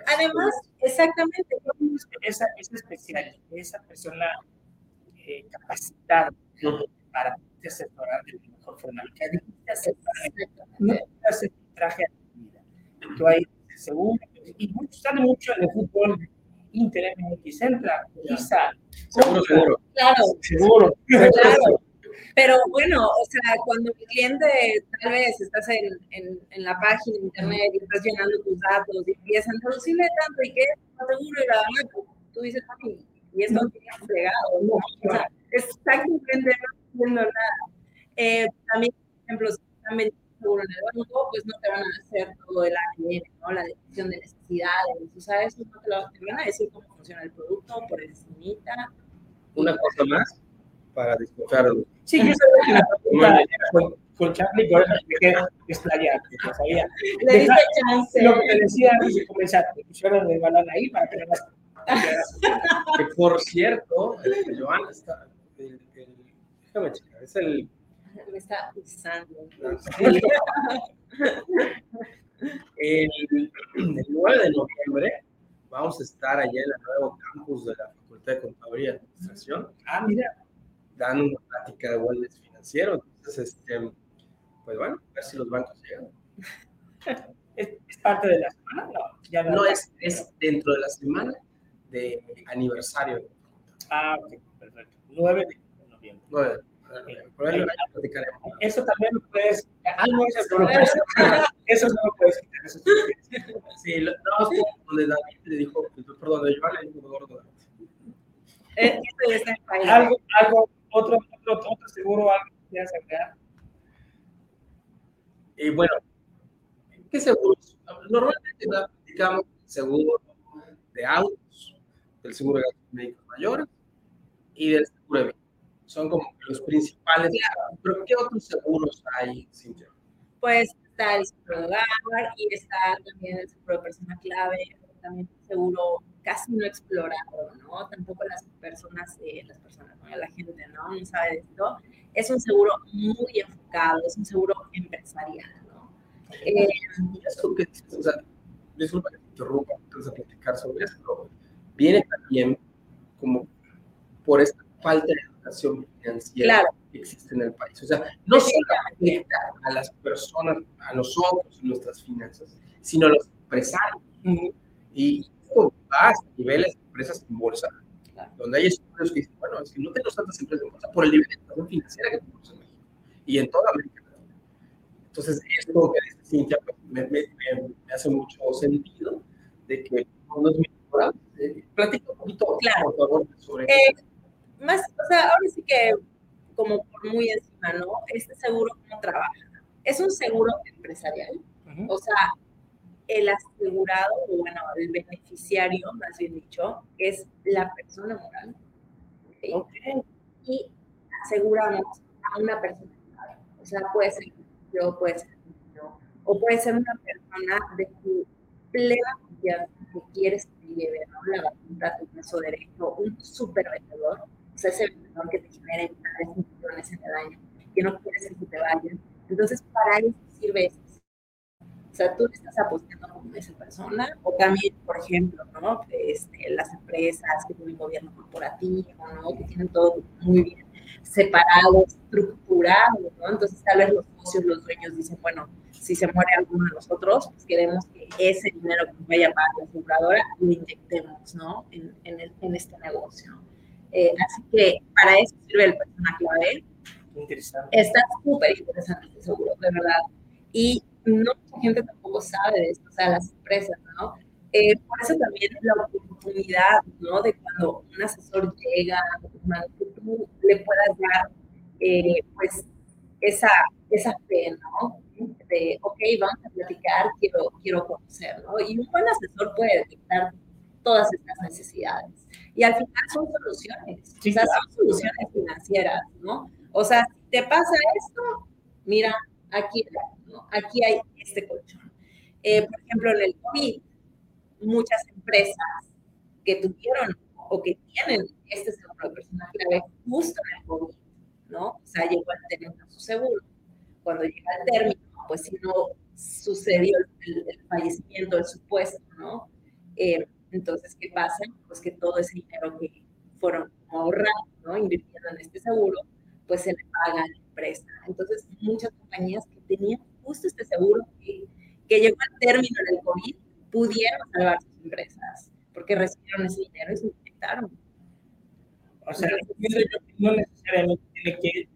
además, exactamente. Esa, esa especial, esa persona eh, capacitada para asesorar de la mejor forma. Que no te hace traje a tu vida. Tú ahí seguro y mucho, sale mucho en el fútbol Inter, MX, entra, quizá. Seguro, seguro. Claro. Seguro. Claro. (laughs) Pero bueno, o sea, cuando el cliente tal vez estás en, en, en, la página de internet y estás llenando tus datos y empiezan a traducirle tanto y que es seguro y la verdad, tú dices, y esto no tiene fregado, ¿no? O sea, exactamente no entiendo nada. Eh, también, por ejemplo, si están vendiendo seguro en el banco, pues no te van a hacer todo el ADN, ¿no? La definición de necesidades, o sea, eso no te, lo, te van a decir cómo funciona el producto por encimita. Una cosa más para desconfiar. Sí, yo sabía que la pregunta con, con Charlie por eso que desplayar, no sabía. Le diste chance. Lo que decía antes de comenzar, te pusieron el balón ahí para que no las que por cierto, el, Joan está, el, el, déjame checar, es el me está usando. (laughs) El, el 9 de noviembre vamos a estar allá en el nuevo campus de la Facultad de Contaduría y Administración. Ah, mira. Dando una plática de wellness financiero. Entonces, este, pues bueno, a ver si los bancos llegan. ¿Es, parte de la semana? No, ya no, es, es dentro de la semana de aniversario. Ah, ok, perfecto. 9 de noviembre. 9 de eso también lo puedes. Ah, no, eso no lo puedes Eso no lo puedes quitar. Eso sí, (laughs) no, donde David le dijo, perdón, de Joan le dijo gordo. Eh, algo, algo, otro, otro, otro seguro, algo que quieras agregar. Y bueno, ¿qué seguros? Normalmente aplicamos seguro de autos, del seguro de gastos médicos mayores y del seguro de vida son como los principales. Pero ¿qué otros seguros hay, Cintia? Pues está el seguro de hogar y está también el seguro de persona clave, también el seguro casi no explorado, ¿no? Tampoco las personas, eh, las personas, ¿no? la gente, ¿no? No sabe de esto. Es un seguro muy enfocado, es un seguro empresarial, ¿no? Eh, eso que, o sea, disculpa que te interrumpa de platicar sobre esto, viene también como por esta falta de educación financiera que existe en el país. O sea, no solo afecta a las personas, a nosotros, nuestras finanzas, sino a los empresarios. Y esto va a niveles de empresas en bolsa, donde hay estudios que dicen, bueno, es que no tenemos tantas empresas en bolsa por el nivel de educación financiera que tenemos en México y en toda América Latina. Entonces, esto que dice Cintia pues, me, me, me, hace mucho sentido de que no es muy eh, platica un poquito, claro. por favor, sobre eh, más, o sea, ahora sí que como por muy encima, ¿no? Este seguro cómo trabaja. Es un seguro empresarial, o sea, el asegurado, o bueno, el beneficiario, más bien dicho, es la persona moral. ¿okay? Y aseguramos a una persona. O sea, puede ser yo, puede ser yo, o puede ser una persona de tu plena confianza que quieres que lleve, ¿no? La vacuna, tu peso derecho, un super vendedor sea, ese vendedor que te genere 3 millones en el año, que no quieres que te vayan. Entonces, para eso sirve eso. O sea, tú estás apostando como esa persona, o también, por ejemplo, ¿no? Este, las empresas que tienen gobierno corporativo, ¿no? Que tienen todo muy bien separado, estructurado, ¿no? Entonces, tal vez los socios, los dueños dicen, bueno, si se muere alguno de nosotros, pues queremos que ese dinero que vaya a pagar la aseguradora lo inyectemos, ¿no? En, en, el, en este negocio. Eh, así que para eso sirve el persona clave. Interesante. Está súper interesante seguro, de verdad. Y no mucha gente tampoco sabe de esto, o sea, las empresas, ¿no? Eh, por eso también la oportunidad, ¿no? De cuando un asesor llega, que tú le puedas dar, eh, pues, esa, esa fe, ¿no? De, ok, vamos a platicar, quiero, quiero conocer, ¿no? Y un buen asesor puede detectar todas estas necesidades. Y al final son soluciones, o sea, son soluciones financieras, ¿no? O sea, si te pasa esto, mira, aquí, ¿no? aquí hay este colchón. Eh, por ejemplo, en el COVID, muchas empresas que tuvieron o que tienen este seguro de persona clave justo en el COVID, ¿no? O sea, llegó al término su seguro. Cuando llega al término, pues si no sucedió el, el fallecimiento, el supuesto, ¿no? Eh, entonces, ¿qué pasa? Pues que todo ese dinero que fueron ahorrando, ¿no? Invirtiendo en este seguro, pues se le paga a la empresa. Entonces, muchas compañías que tenían justo este seguro que, que llegó al término del COVID, pudieron salvar sus empresas, porque recibieron ese dinero y se inyectaron. O sea, no necesariamente tiene que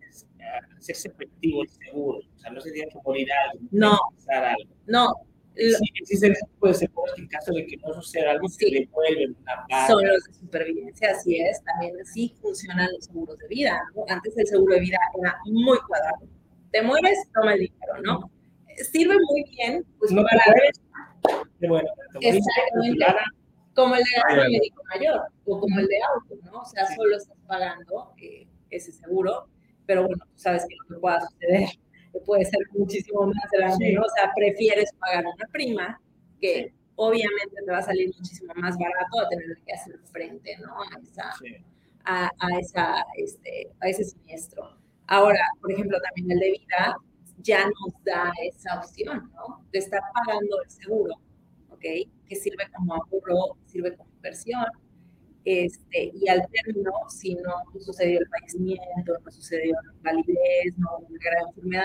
hacerse efectivo el seguro. O sea, no se tiene que morir algo. No, algo. no, Sí, existen ese tipo de seguros que en caso de que no suceda algo, Sí. se devuelven una son los de supervivencia, así es. También así funcionan los seguros de vida. ¿no? Antes el seguro de vida era muy cuadrado. Te mueres, toma el dinero, ¿no? Sirve muy bien, pues, no te para, mueres, bueno, te moriste, Exactamente. te como el de gasto Ay, médico mayor o como el de auto, ¿no? O sea, solo estás pagando eh, ese seguro, pero bueno, tú sabes que lo que pueda suceder que puede ser muchísimo más grande, Sí. ¿no? O sea, prefieres pagar una prima que obviamente te va a salir muchísimo más barato a tener que hacer frente, ¿no? A esa, sí. a, a esa, este, a ese siniestro. Ahora, por ejemplo, también el de vida ya nos da esa opción, ¿no? De estar pagando el seguro, ¿ok? Que sirve como ahorro, sirve como inversión. Este, y al término, si no sucedió el fallecimiento, no sucedió la validez, no una gran enfermedad,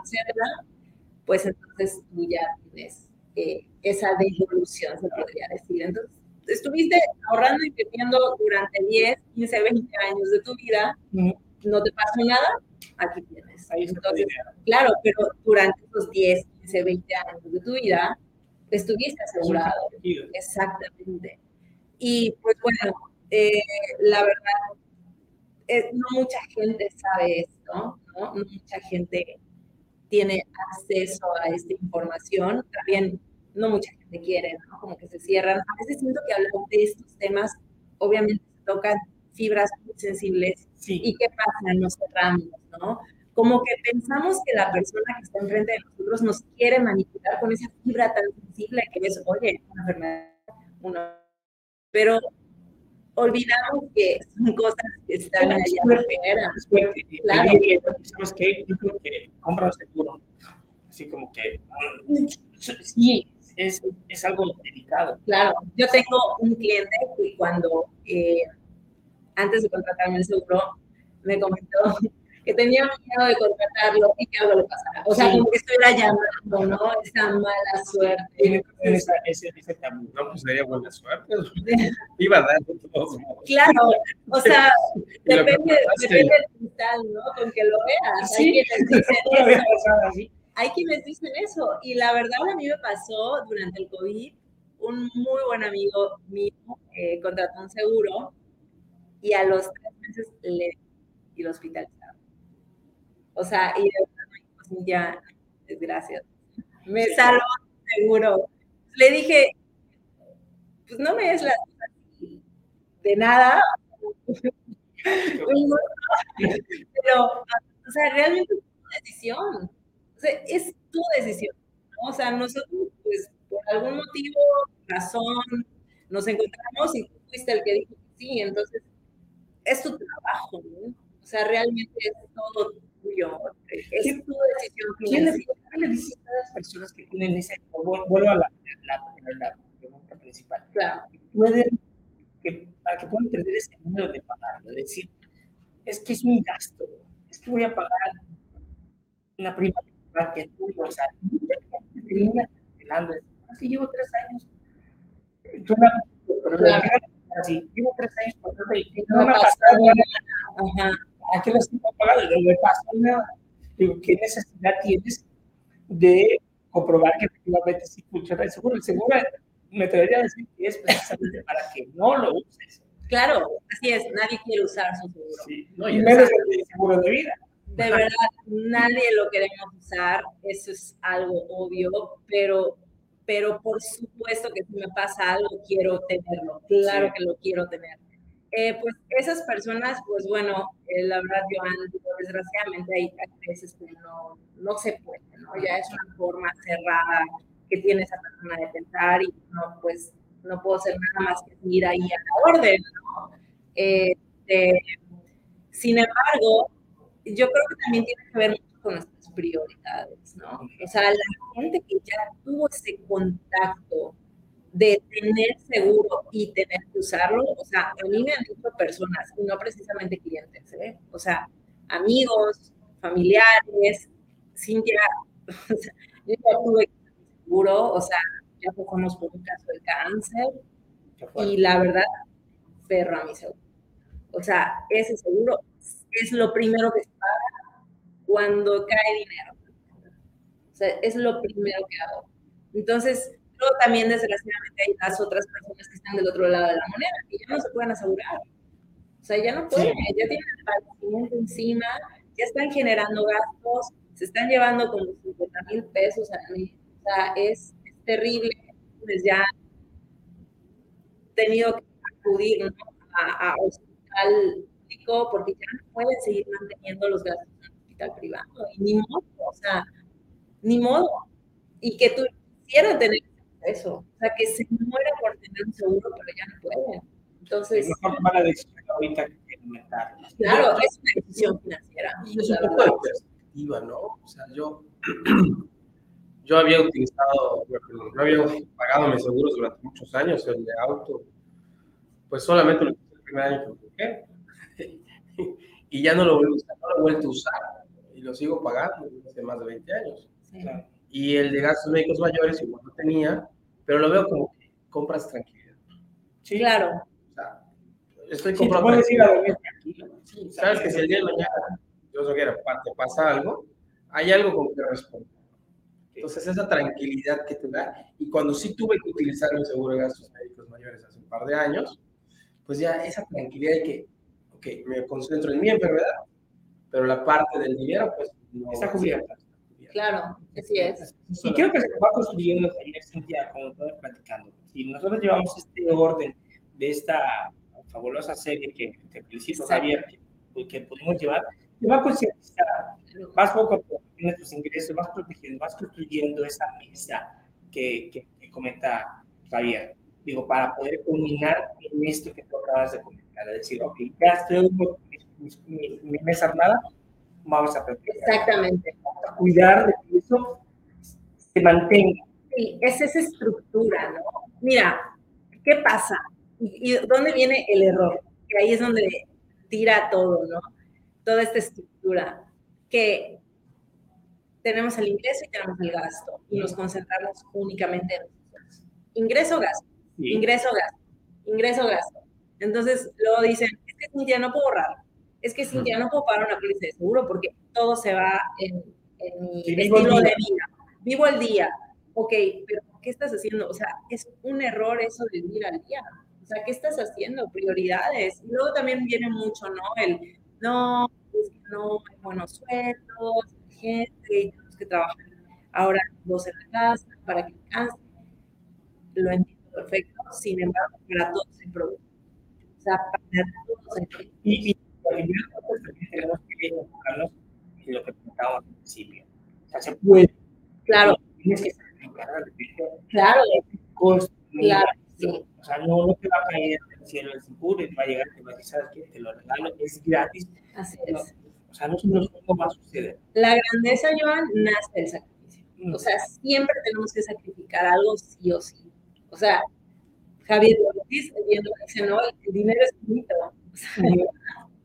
etcétera, pues entonces tú ya tienes eh, esa devolución, se podría decir. Entonces, estuviste ahorrando y invirtiendo durante 10, 15, 20 años de tu vida, no te pasó nada, aquí tienes. Entonces, claro, pero durante esos 10, 15, 20 años de tu vida, estuviste asegurado. Exactamente. Y pues bueno, eh, la verdad, eh, no mucha gente sabe esto, ¿no? No mucha gente tiene acceso a esta información. También no mucha gente quiere, ¿no? Como que se cierran. A veces siento que hablar de estos temas, obviamente tocan fibras muy sensibles. Sí. ¿Y qué pasa? Nos cerramos, ¿no? Como que pensamos que la persona que está enfrente de nosotros nos quiere manipular con esa fibra tan sensible que es, oye, una enfermedad, uno. Pero olvidamos que son cosas que están allá y Claro. que, ¿sabes qué? Yo creo que compra un seguro. Así como que, mm, sí, es, es algo delicado. Claro, yo tengo un cliente que cuando, eh, antes de contratarme el seguro, me comentó que tenía miedo de contratarlo y que algo le pasara. O sea, Sí. como que estuviera llamando, ¿no? Esa mala suerte. Esa- ese, ese tabú. No, pues sería buena suerte. (laughs) Iba a dar de todos modos. Claro, o sea, (laughs) depende, depende del cristal, ¿no? Con que lo veas. Sí. Hay quienes dicen eso. (laughs) Hay quienes dicen eso. Y la verdad a mí me pasó durante el COVID, un muy buen amigo mío eh, contrató un seguro y a los tres meses le y lo hospitalizaron. O sea, y de verdad me el seguro. Le dije, pues no me des la de nada. (laughs) Pero, o sea, realmente es tu decisión. O sea, es tu decisión. ¿no? O sea, nosotros, pues, por algún motivo, razón, nos encontramos y tú fuiste el que dijo que sí. Entonces, es tu trabajo, ¿no? O sea, realmente es todo tuyo. tuyo. Es tu decisión ¿Quién le, financiera. ¿Qué le dices a las personas que tienen ese, vuelvo a la, la, la pregunta principal, Claro. que pueden, que, para que puedan tener ese número de pagarlo, es decir, es que es un gasto, es que voy a pagar una prima que tuyo, o sea, mucha gente termina cancelando, es que llevo tres años, suena, pero Claro. así, llevo tres años pagando y No no me ha pasa pasado nada. Ajá. ¿A qué lo estoy pagando? No me pasa nada. Digo, ¿qué necesidad tienes de comprobar que efectivamente sí funciona el seguro? El seguro me atrevería a decir que es precisamente para que no lo uses. Claro, así es, nadie quiere usar su seguro. Sí. No, Y y menos el seguro de vida. De verdad, nadie lo queremos usar, eso es algo obvio, pero, pero por supuesto que si me pasa algo, quiero tenerlo, claro Sí. que lo quiero tener. Eh, pues esas personas, pues bueno, eh, la verdad, Joan, desgraciadamente hay, hay veces que no, no se puede, ¿no? Ya es una forma cerrada que tiene esa persona de pensar y no, pues no puedo hacer nada más que seguir ahí a la orden, ¿no? Eh, sin embargo, yo creo que también tiene que ver mucho con nuestras prioridades, ¿no? O sea, la gente que ya tuvo ese contacto de tener seguro y tener que usarlo, o sea, a mí me han dicho personas, y no precisamente clientes, ¿eh? O sea, amigos, familiares, Cintia, (laughs) o sea, yo ya tuve seguro, o sea, ya pasamos por un caso de cáncer, y la verdad, perro a mi seguro. O sea, ese seguro es lo primero que se paga cuando cae dinero. O sea, es lo primero que hago. Entonces, también desgraciadamente hay las otras personas que están del otro lado de la moneda y ya no se pueden asegurar. O sea, ya no pueden, ya tienen el padecimiento encima, ya están generando gastos, se están llevando como 50 mil pesos al mes. O sea, es, es terrible. Pues ya tenido que acudir ¿no? a, a hospital público porque ya no pueden seguir manteniendo los gastos en el hospital privado. Y ni modo, o sea, ni modo. Y que tú quisieras tener eso. O sea, que se muera por tener un seguro, pero ya no pueden. Entonces, Es mejor tomar la decisión ahorita que aumentar. claro, es una decisión financiera. Y es un poco de perspectiva, ¿no? O sea, yo, (clears throat) yo había utilizado, yo había pagado mis seguros durante muchos años, el de auto, pues solamente lo el primer año que lo (laughs) y ya no lo, vuelvo a usar, no lo he vuelto a usar y lo sigo pagando desde hace más de 20 años. Sí. Claro. Y el de gastos médicos mayores igual no tenía, pero lo veo como que compras tranquilidad. Sí. Claro, O sea, estoy Sí, comprando puedes ir a dormir tranquilo. Sí, sabes que si el día de mañana, Dios no quiera, te pasa algo, hay algo con que responder. Entonces, esa tranquilidad que te da, y cuando sí tuve que utilizar mi seguro de gastos médicos mayores hace un par de años, pues ya esa tranquilidad de que, ok, me concentro en mi enfermedad, pero la parte del dinero, pues no Está cubierta. Claro, así es. Y creo que se va construyendo ayer, Cintia, como estaba platicando. Si nosotros llevamos este orden de esta fabulosa serie que te felicito. Javier, que, que pudimos llevar, te va a concientizar. Vas poco a poco, tienes tus ingresos, vas protegiendo, vas construyendo esa mesa que, que, que comenta Javier. Digo, para poder culminar en esto que tú acabas de comentar, es decir, ok, ya estoy mi, mi- mi mesa armada, vamos a proteger Exactamente. A cuidar de que eso se mantenga. Sí, es esa estructura, ¿no? Mira, ¿qué pasa? ¿Y, y dónde viene el error? Que ahí es donde tira todo, ¿no? Toda esta estructura. Que tenemos el ingreso y tenemos el gasto y nos concentramos únicamente en nosotros. Ingreso, gasto, ingreso, gasto, ingreso, gasto. Entonces luego dicen, es que Cintia no puedo ahorrar, es que Cintia no puedo pagar una póliza de seguro porque todo se va en, en mi Sí, el estilo de vida. Vivo el día. Ok, pero ¿qué estás haciendo? O sea, es un error eso de vivir al día. O sea, ¿qué estás haciendo? Prioridades. Y luego también viene mucho, ¿no? El, no, es que no hay buenos sueldos, gente, y tenemos que trabajar ahora dos en la casa para que alcance. Lo entiendo perfecto, sin embargo, para todos hay problemas. O sea, para todos hay problemas. Y, y al final de que lo que comentábamos al principio. O sea, se puede. Claro, Tienes que sacrificar principio. claro, Costo, claro, sí. O sea, no, no te va a caer del cielo el seguro y te va a llegar y te va a decir, ¿sabes qué? Te lo regalo, es gratis. Así No, es. O O sea, no, no, no va a suceder. La grandeza, Joan, nace del sacrificio. O sea, siempre tenemos que sacrificar algo sí o sí. O sea, Javier Ortiz, viendo dice, no, el dinero es bonito. O sea,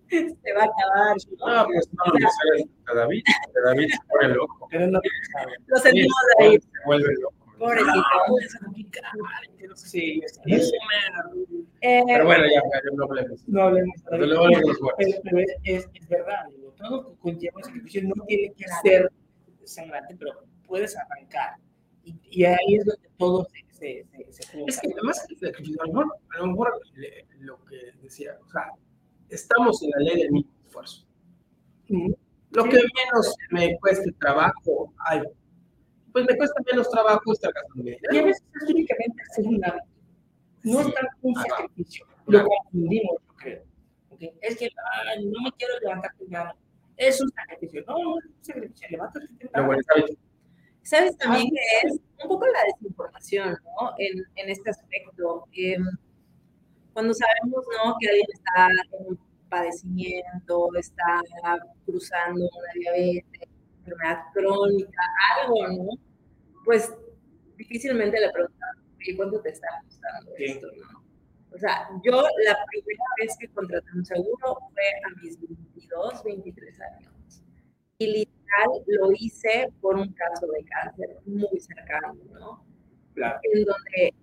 (laughs) se va a acabar. ¿no? Ah, pues no, no sabes a David, que David se pone loco. Pero no sabe. Lo sentimos Sí, ahí. Se vuelve loco. Pobrecito. Sí, es, es, Eh, Pero bueno, ya, no hablemos. no hablemos. Pero de es, es, es verdad, digo, todo conlleva un sacrificio, no tiene que ser sangrante, pero puedes arrancar. Y, y ahí es donde todo se, se, se. Es que además a lo mejor, a lo, mejor le- lo que decía, o sea, estamos en la ley del mínimo esfuerzo. Lo que menos me cueste trabajo, ay, pues me cuesta menos trabajo estar gastando mi Y a veces es únicamente hacer un hábito. No Sí. es tanto un sacrificio. Claro. Lo confundimos, yo creo. ¿ok? Es que ay, no me quiero levantar temprano. Es un sacrificio. No, no es un sacrificio. Levántate temprano. ¿sabes? ¿Sabes también que es un poco la desinformación, ¿no? En, en este aspecto. Em, cuando sabemos, ¿no? Que alguien está en un padecimiento, está cruzando una diabetes, enfermedad crónica, algo, ¿no? Pues difícilmente le preguntamos, oye, ¿cuánto te está costando Sí. esto, no? O sea, yo la primera vez que contraté un seguro fue a mis 22, 23 años. Y literal lo hice por un caso de cáncer muy cercano, ¿no? Claro. En donde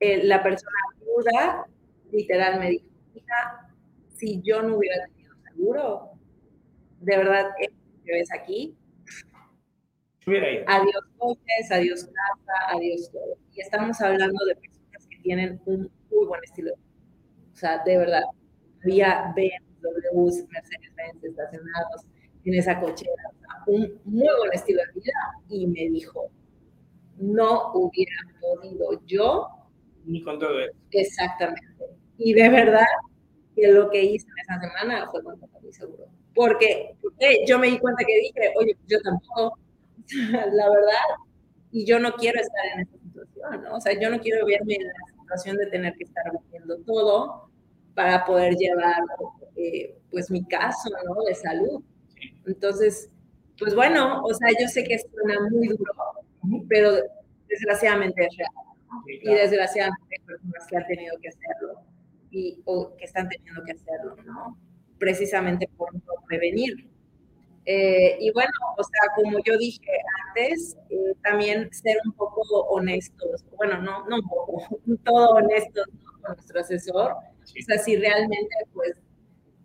eh, la persona aguda literal me dijo, hija, si yo no hubiera tenido seguro, de verdad, esto que ves aquí, adiós coches, adiós casa, adiós todo. Y estamos hablando de personas que tienen un muy buen estilo de vida. O sea, de verdad, había BMWs, Mercedes-Benz estacionados en esa cochera, o sea, un muy buen estilo de vida. Y me dijo, no hubiera podido yo Ni con todo eso. Exactamente. Y de verdad que lo que hice esa semana fue contratar mi seguro. Porque, porque yo me di cuenta que dije, oye, yo tampoco, (laughs) la verdad, y yo no quiero estar en esa situación, ¿no? O sea, yo no quiero verme en la situación de tener que estar viendo todo para poder llevar, eh, pues, mi caso, ¿no? De salud. Entonces, pues bueno, o sea, yo sé que suena muy duro, pero desgraciadamente es real Sí, y claro. desgraciadamente hay personas que han tenido que hacerlo y, o que están teniendo que hacerlo, ¿no? Precisamente por no prevenir. Eh, y bueno, o sea, como yo dije antes, eh, también ser un poco honestos, bueno, no, no un poco, (laughs) todo honestos ¿no? con nuestro asesor, Sí. o sea, si realmente, pues,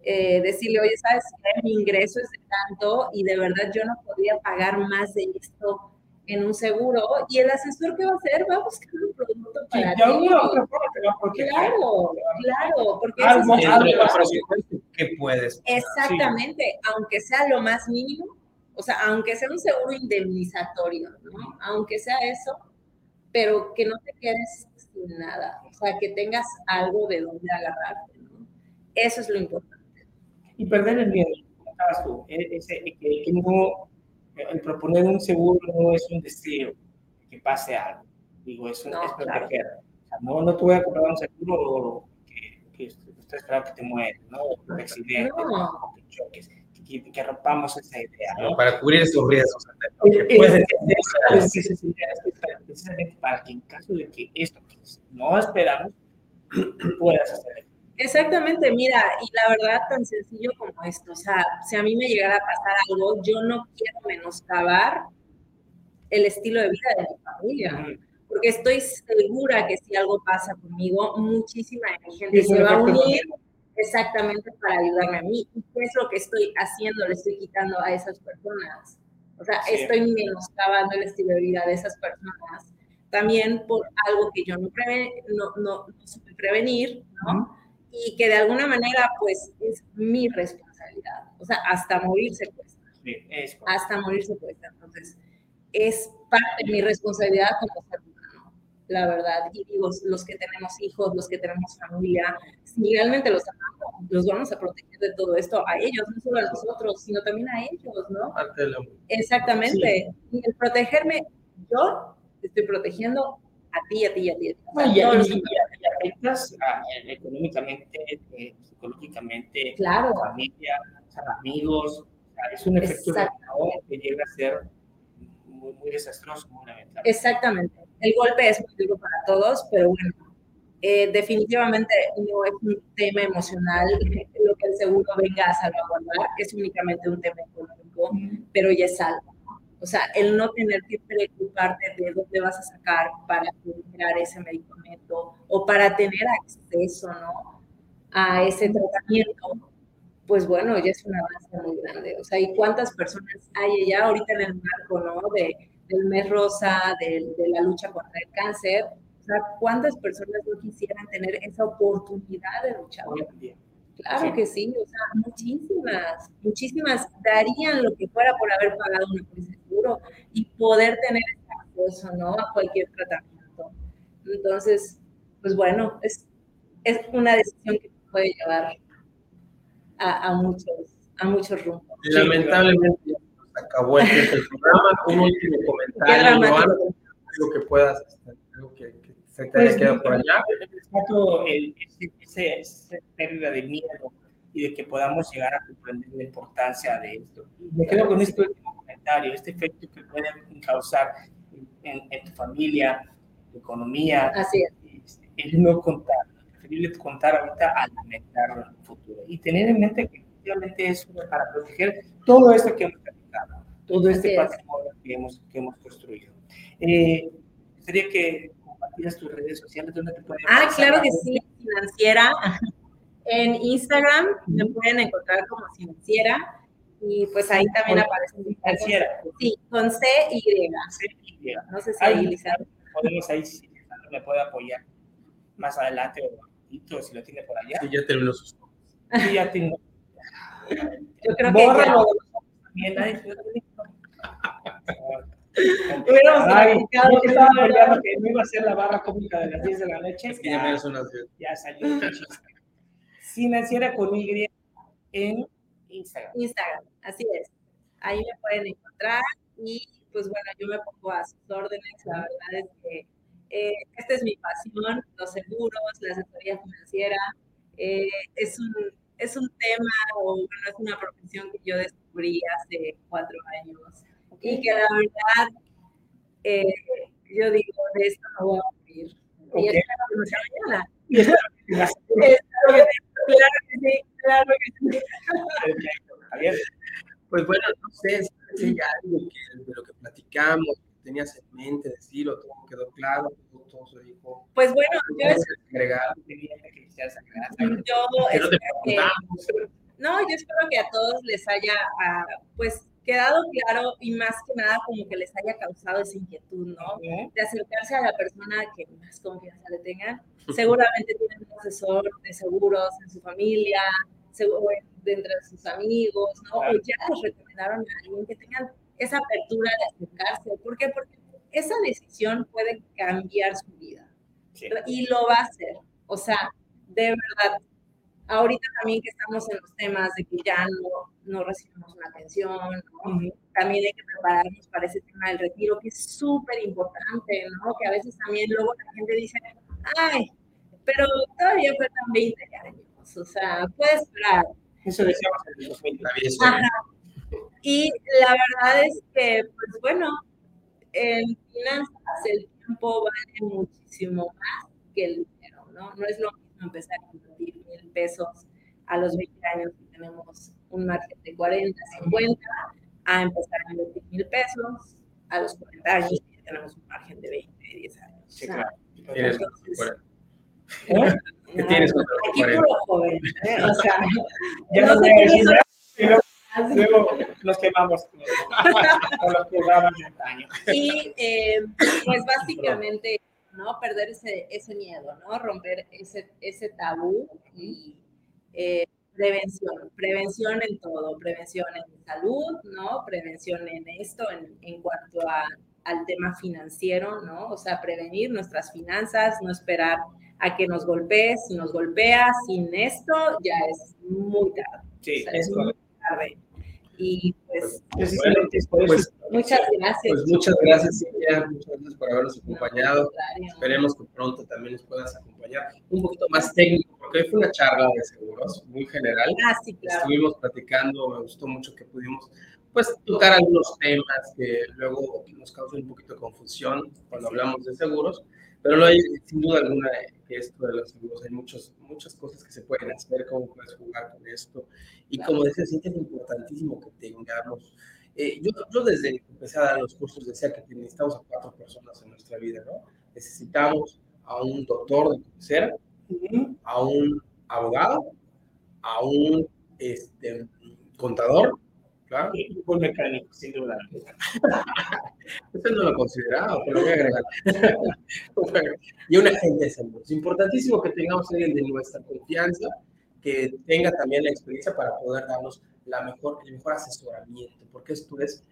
eh, decirle, oye, ¿sabes? Mi ingreso es de tanto y de verdad yo no podría pagar más de esto en un seguro. Y el asesor, ¿qué va a hacer? Va a buscar un producto para ti. alguna otra forma. Claro, claro, porque Algo- eso es algo ¿qué puedes? Exactamente, aunque sea lo más mínimo, o sea, aunque sea un seguro indemnizatorio, ¿no? Aunque sea eso, pero que no te quedes sin nada, o sea, que tengas algo de donde agarrarte, ¿no? Eso es lo importante. y perder el miedo, como estabas tú, e- ese, que, que no, el proponer un seguro no es un deseo que pase algo, digo, es, un- No, es claro. proteger. O sea, no, no te voy a comprar un seguro que, que esperando que te mueras, ¿no? O que te accidentes, No. o que choques, que, que rompamos esa idea, ¿no? Para cubrir esos riesgos. Eh, pues, es- es- es- es- es precisamente para que en caso de que esto que no esperamos puedas hacer. Exactamente, mira, y la verdad tan sencillo como esto, o sea, si a mí me llegara a pasar algo, yo no quiero menoscabar el estilo de vida de mi familia, porque estoy segura que si algo pasa conmigo, muchísima de mi gente un se va a unir exactamente para ayudarme a mí. ¿Y qué es lo que estoy haciendo? Le estoy quitando a esas personas. O sea, Sí. estoy menoscabando el estilo de vida de esas personas. También por algo que yo no, preve- no, no, no supe prevenir, ¿no? Y que de alguna manera, pues, es mi responsabilidad. O sea, hasta morir se cuesta. Sí, es. Hasta morir se cuesta. Entonces, es parte de mi responsabilidad como ser humano, la verdad. Y digo, los que tenemos hijos, los que tenemos familia, si realmente los amamos, los vamos a proteger de todo esto a ellos, no solo a nosotros, sino también a ellos, ¿no? Exactamente. Y el protegerme, yo estoy protegiendo a ti, a ti, a ti. a ti. O sea, No, y, afectas a- eh, económicamente, eh, psicológicamente, Claro. a familia, sea, amigos, es un efecto que llega a ser muy, muy desastroso, muy lamentable. Exactamente. El golpe es muy duro para todos, pero bueno, eh, definitivamente no es un tema emocional (laughs) lo que el seguro venga a salvaguardar, es únicamente un tema económico, pero ya es algo. O sea, el no tener que preocuparte de dónde vas a sacar para comprar ese medicamento o para tener acceso ¿no? a ese tratamiento, pues bueno, ya es una avance muy grande. O sea, ¿y cuántas personas hay ya ahorita en el marco ¿no? de, del mes rosa, de, de la lucha contra el cáncer? O sea, ¿cuántas personas no quisieran tener esa oportunidad de luchar? Claro que sí, o sea, muchísimas, muchísimas darían lo que fuera por haber pagado un seguro y poder tener acceso, ¿no? A cualquier tratamiento. Entonces, pues bueno, es, es una decisión que puede llevar a, a muchos, a muchos rumbos. Lamentablemente ya acabó el programa. (laughs) Un último comentario, algo que puedas, este, algo que, que se te pues, quedado por allá. Ese, esa pérdida de miedo y de que podamos llegar a comprender la importancia de esto. Me quedo con este último comentario, este efecto que puede causar en, en tu familia, tu economía. Así es. El no contar, preferible contar ahorita a lamentar en el futuro. Y tener en mente que efectivamente es para proteger todo esto que hemos platicado, todo este patrimonio que hemos, que hemos construido. Eh, sería que compartieras tus redes sociales donde te pueden Ah, claro que sí, financiera. En Instagram me pueden encontrar como financiera y pues ahí también aparece financiera. Sí, con C y. C No sé si ahí, podemos ahí si me puede apoyar más adelante o si lo tiene por allá. Sí, ya terminó sus Sí, ya tengo. Yo creo que también, Ay, yo estaba peleando que no iba a ser la barra cómica de las 10 de la noche. Es que ya, me una Ya salió. Financiera con Y en Instagram. Instagram, así es. Ahí me pueden encontrar y pues bueno, yo me pongo a sus órdenes. La verdad es que eh, esta es mi pasión, los seguros, la asesoría financiera. Eh, es, un, es un tema o bueno, es una profesión que yo descubrí hace cuatro años y que la verdad, eh, yo digo, de esto no voy a morir. Y espero que no sea mañana. (laughs) claro que sí, claro que sí. Pues bueno, no sé si hay algo que, de lo que platicamos, tenías en mente decirlo, todo quedó claro, todo, se dijo. Pues bueno, yo espero que, no, yo espero que a todos les haya, uh, pues, quedado claro y más que nada como que les haya causado esa inquietud, ¿no? De acercarse a la persona que más confianza le tengan. (laughs) Seguramente tienen un asesor de seguros en su familia, dentro de sus amigos, ¿no? O ya les recomendaron a alguien que tengan esa apertura de acercarse. ¿Por qué? Porque esa decisión puede cambiar su vida. Y lo va a hacer. O sea, de verdad, ahorita también que estamos en los temas de que ya no, no recibimos una pensión, también hay que prepararnos para ese tema del retiro, que es súper importante, ¿no? Que a veces también luego la gente dice, ay, pero todavía faltan 20 años, o sea, puedes esperar. Eso decíamos en el 2000. Y la verdad es que, pues bueno, en finanzas el tiempo vale muchísimo más que el dinero, ¿no? No es lo mismo empezar a invertir pesos a los 20 años que tenemos un margen de 40, 50, a empezar a invertir mil pesos a los 40 años que tenemos un margen de 20, 10 años. Sí, claro. ¿Tienes ¿Eh? ¿Qué tienes contra los 40? Aquí puro joven, ¿eh? O sea, ya no, sé qué Luego nos quemamos con los programas de año. Y eh, pues básicamente, ¿no? Perder ese, ese miedo, ¿no? Romper ese, ese tabú y eh, prevención, prevención en todo, prevención en salud, ¿no? Prevención en esto, en, en cuanto a, al tema financiero, ¿no? O sea, prevenir nuestras finanzas, no esperar a que nos golpees, si nos golpea sin esto, ya es muy tarde. Sí, es muy tarde. Y pues, pues, pues, muchas gracias. Pues muchas gracias, Silvia, muchas gracias por habernos acompañado. Esperemos que pronto también nos puedas acompañar un poquito más técnico, porque hoy fue una charla de seguros muy general. Ah, sí, claro. Estuvimos platicando, me gustó mucho que pudimos pues tocar algunos temas que luego nos causan un poquito de confusión cuando hablamos de seguros, pero no hay sin duda alguna que esto de los seguros, hay muchos, muchas cosas que se pueden hacer, cómo puedes jugar con esto, y como decía, sí es importantísimo que tengamos, eh, yo, yo desde que empecé a dar los cursos decía que necesitamos a cuatro personas en nuestra vida, ¿no? Necesitamos a un doctor de conocer, a un abogado, a un este, contador, claro. Un mecánico, sin duda. (laughs) Eso no lo consideraba, pero voy a agregar. (laughs) y un agente de seguros. Importantísimo que tengamos alguien de nuestra confianza, que tenga también la experiencia para poder darnos la mejor, el mejor asesoramiento, porque esto es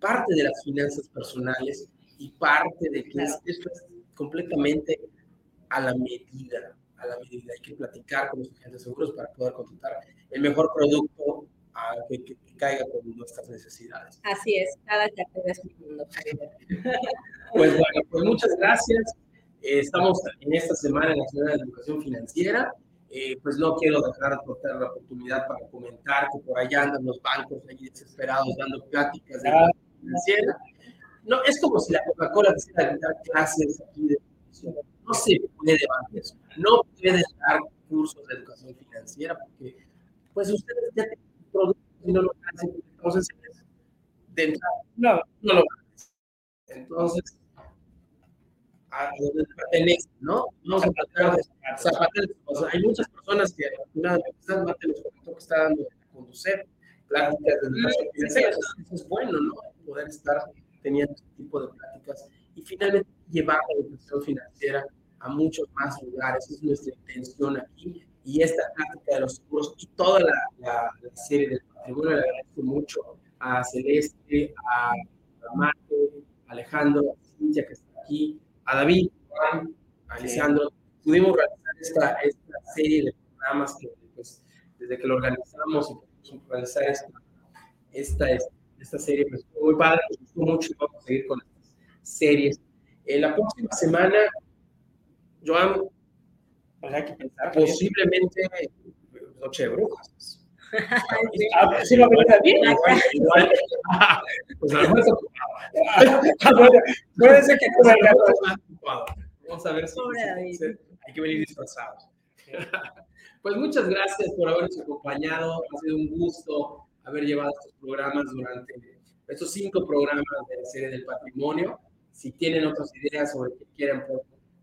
parte de las finanzas personales y parte de que esto es completamente a la medida, a la medida. Hay que platicar con los agentes seguros para poder contratar el mejor producto a, que, que, caiga con nuestras necesidades. Así es, cada cartera es un mundo. (laughs) pues bueno, pues muchas gracias. Eh, estamos en esta Semana Nacional de Educación Financiera. Eh, pues no quiero dejar de cortar la oportunidad para comentar que por allá andan los bancos allí desesperados dando pláticas de educación financiera. No, es como si la Coca-Cola quisiera dar clases aquí de educación no se puede dar eso. No pueden dar cursos de educación financiera porque, pues, ustedes ya tienen productos y no lo hacen. Entonces, de entrada, no, no lo van a hacer. Entonces, a donde pertenece, ¿no? No se trata de zapatos. O sea, hay muchas personas que afortunadamente están más de los que está dando a conducir pláticas de educación financiera. Eso es bueno, ¿no? Poder estar teniendo este tipo de pláticas y finalmente llevar la educación financiera a muchos más lugares. Esa es nuestra intención aquí. Y esta práctica de los seguros y toda la, la, la serie del patrimonio le agradezco mucho a Celeste, a, a Mate, a Alejandro, a Cintia que está aquí, a David, Juan, a Alessandro. Pudimos realizar esta, esta serie de programas que pues, desde que lo organizamos y esta, esta, esta serie, pues muy padre, nos gustó mucho y vamos a seguir con estas series. En la próxima semana Joan, pues hay que pensar. Posiblemente Noche de Brujas. Ah, sí lo bien. Pues a lo mejor Puede ser que. Vamos a ver si hay que venir disfrazados. Pues muchas gracias por habernos acompañado. Ha sido un gusto haber llevado estos programas durante estos cinco programas de la serie del patrimonio. Si tienen otras ideas sobre que quieran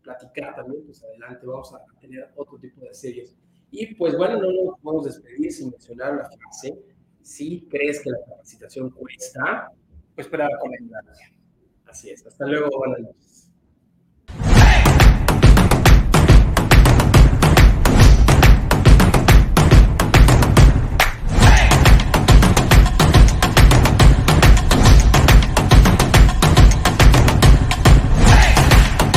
platicar también, pues adelante, vamos a tener otro tipo de series. Y pues bueno, no nos podemos despedir sin mencionar la frase, si crees que la capacitación cuesta, pues para recomendar. Así es, hasta luego, buenas noches.